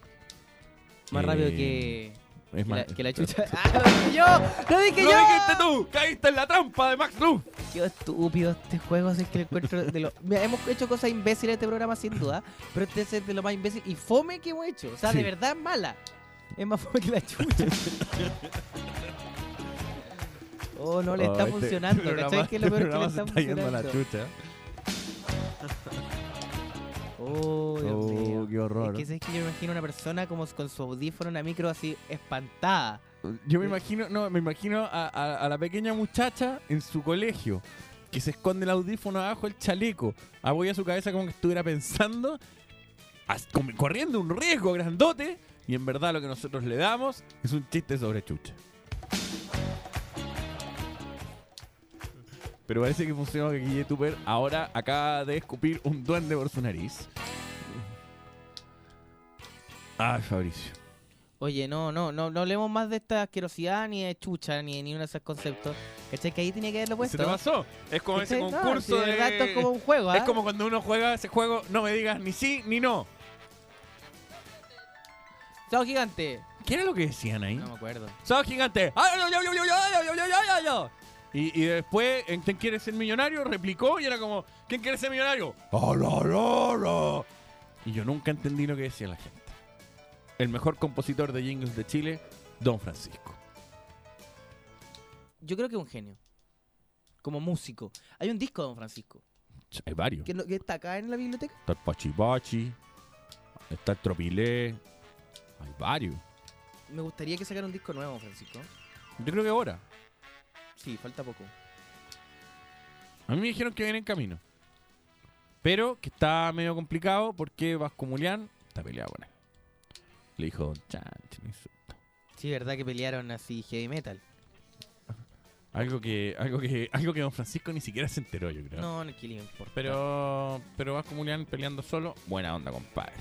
más
Eh,
rápido que,
Es
que, la, que la chucha? ¡Ah, lo dije yo! ¡Lo dije
¡Lo
yo!
dijiste tú! ¡Caíste en la trampa de Max Luz!
Qué estúpido este juego, así que lo encuentro de lo... Mira, hemos hecho cosas imbéciles en este programa sin duda, pero este es de lo más imbécil y fome que hemos hecho. O sea,
Sí.
de verdad es mala. Es más fome que la chucha. oh, no le está
Oh, este
funcionando.
programa-
¿Cachai? Que es lo
este
peor que le está
está yendo a la
funcionando.
chucha.
Oh, Dios
Oh, qué horror.
Es que, ¿sabes que yo me imagino una persona como con su audífono en una micro así espantada.
Yo me imagino, no, me imagino a, a- a la pequeña muchacha en su colegio que se esconde el audífono abajo del chaleco, apoya su cabeza como que estuviera pensando, corriendo un riesgo grandote, y en verdad lo que nosotros le damos es un chiste sobre chucha. Pero parece que funcionó que Guille Tupper ahora acaba de escupir un duende por su nariz. Ay, Fabricio.
Oye, no, no, no, no hablemos más de esta asquerosidad ni de chucha ni, ni uno de esos conceptos. ¿Cachai? Que ahí tenía que haberlo puesto.
¿Se te pasó? Es como ese
¿Cachai? No,
concurso
si de verdad esto es como un juego,
Es
¿ah?
como cuando uno juega ese juego, no me digas ni sí ni no.
¡Chao, gigante!
¿Qué era lo que decían ahí?
No me acuerdo.
¡Chao, gigante! ¡Ay, yo, yo, yo, yo, yo, yo, yo, yo, yo, yo! Y, y después, en ¿Quién quiere ser millonario? Replicó y era como, ¿quién quiere ser millonario? ¡Oh! Y yo nunca entendí lo que decía la gente. El mejor compositor de jingles de Chile, Don Francisco.
Yo creo que es un genio. Como músico. Hay un disco de Don Francisco.
Hay varios.
Que, no- que está acá en la biblioteca.
Está el Pachipachi, está el Tropilé, hay varios.
Me gustaría que sacara un disco nuevo, Francisco.
Yo creo que ahora.
Sí, falta poco.
A mí me dijeron que viene en camino. Pero que está medio complicado porque Vasco Mulián está peleado con él. Le dijo hizo-
Sí, verdad que pelearon así heavy metal.
Algo que, algo que, algo que Don Francisco ni siquiera se enteró, yo creo.
No, no, que le importa.
Pero, pero Vasco Mulián peleando solo, buena onda, compadre.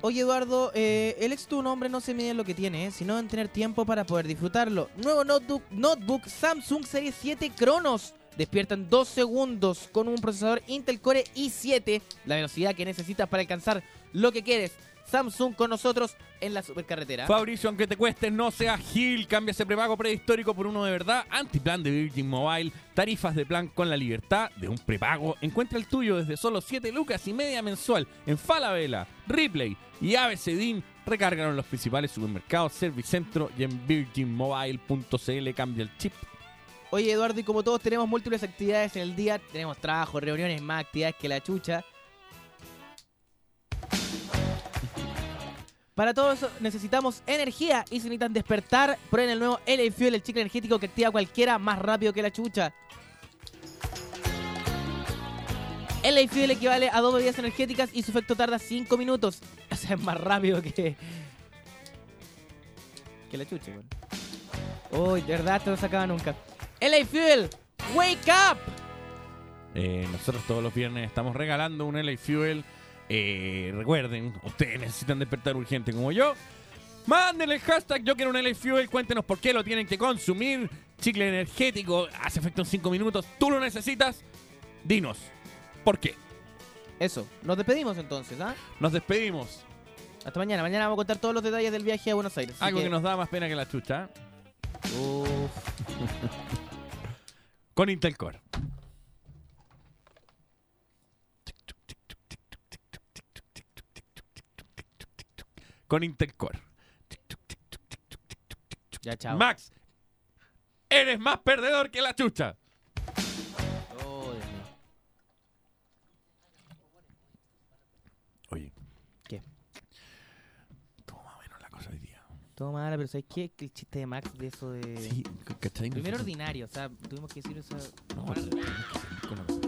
Oye, Eduardo, eh, el éxito de un hombre no se mide en lo que tiene, eh, sino en tener tiempo para poder disfrutarlo. Nuevo notebook, notebook Samsung Serie 7 Cronos. Despierta en 2 segundos con un procesador Intel Core i7, la velocidad que necesitas para alcanzar lo que quieres. Samsung con nosotros en la supercarretera.
Fabricio, aunque te cueste, no seas Gil. Cambia ese prepago prehistórico por uno de verdad. Antiplan de Virgin Mobile. Tarifas de plan con la libertad de un prepago. Encuentra el tuyo desde solo 7 lucas y media mensual en Falabella, Ripley y ABCDIN. Recárgalo en los principales supermercados, Servicentro y en virginmobile.cl. Cambia el chip.
Oye, Eduardo, y como todos tenemos múltiples actividades en el día, tenemos trabajo, reuniones, más actividades que la chucha. Para todo eso necesitamos energía y si necesitan despertar, prueben el nuevo LA Fuel, el chicle energético que activa cualquiera más rápido que la chucha. LA Fuel equivale a dos bebidas energéticas y su efecto tarda 5 minutos. O sea, es más rápido que... Que la chucha, weón. Uy, de verdad, esto no se acaba nunca. LA Fuel, wake up.
Eh, nosotros todos los viernes estamos regalando un LA Fuel. Eh, recuerden, ustedes necesitan despertar urgente como yo. Mándenle el hashtag yo quiero un LA Fuel. Cuéntenos por qué lo tienen que consumir. Chicle energético, hace efecto en 5 minutos. ¿Tú lo necesitas? Dinos, ¿por qué?
Eso, nos despedimos entonces, ¿ah?
Nos despedimos.
Hasta mañana. Mañana vamos a contar todos los detalles del viaje a Buenos Aires. así
Algo que... nos da más pena que la chucha. ¿eh?
Uf.
Con Intel con Intel Core.
Ya, chao.
Max, eres más perdedor que la chucha. Oye.
¿Qué?
Todo más o menos la cosa hoy día.
Todo pero ¿sabes qué? Que el chiste de Max de eso de.
Sí, ¿cachai?
Primero ordinario, o sea, tuvimos que decir eso.
No,
no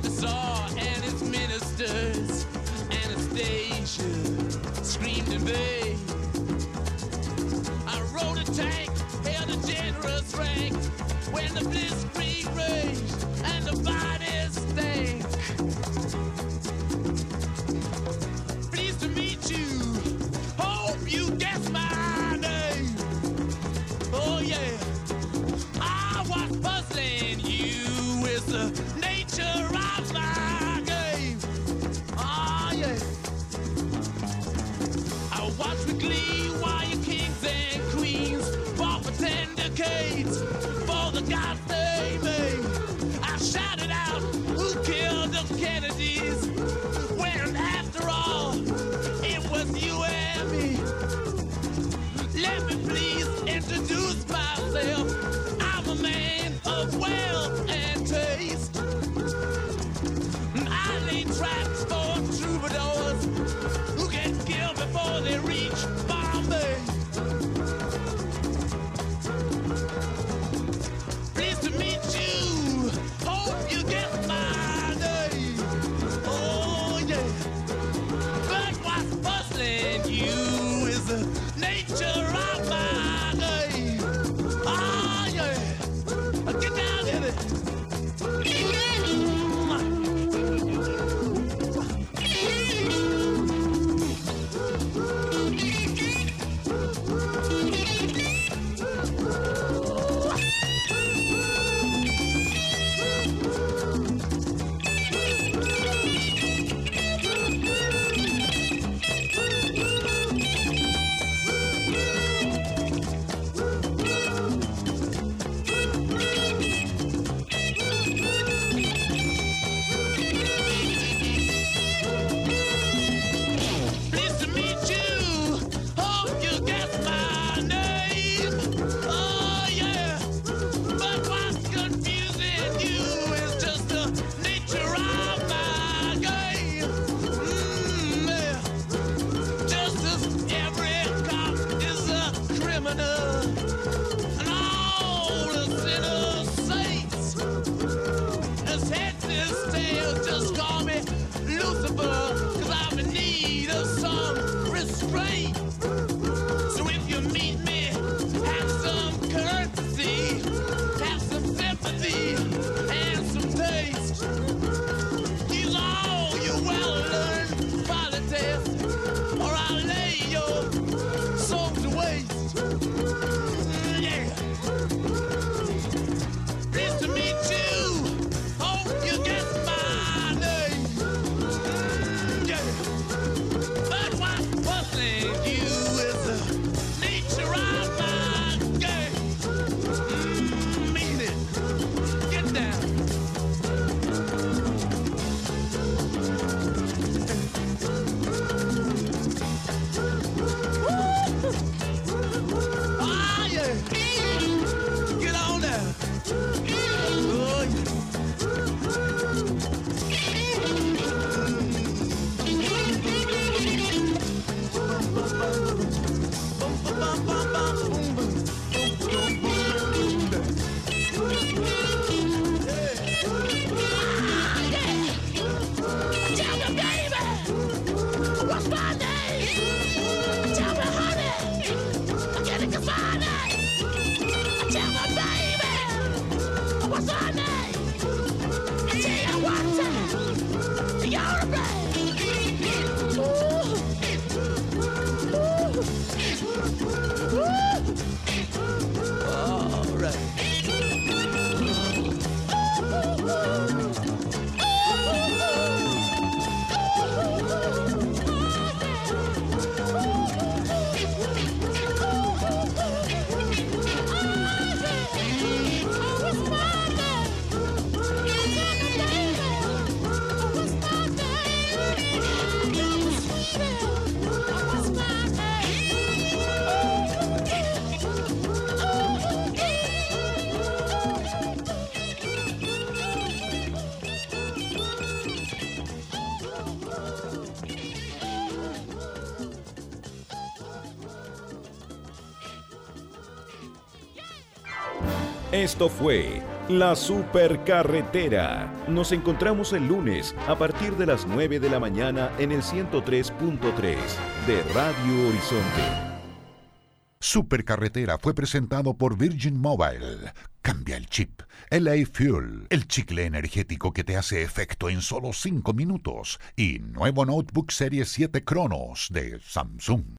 the Tsar and his ministers. Anastasia screamed in vain. I rode a tank, held a generous rank when the blitzkrieg raged.
Esto fue La Supercarretera. Nos encontramos el lunes a partir de las 9 de la mañana en el 103.3 de Radio Horizonte.
Supercarretera fue presentado por Virgin Mobile. Cambia el chip. LA Fuel, el chicle energético que te hace efecto en solo 5 minutos. Y nuevo notebook Serie 7 Cronos de Samsung.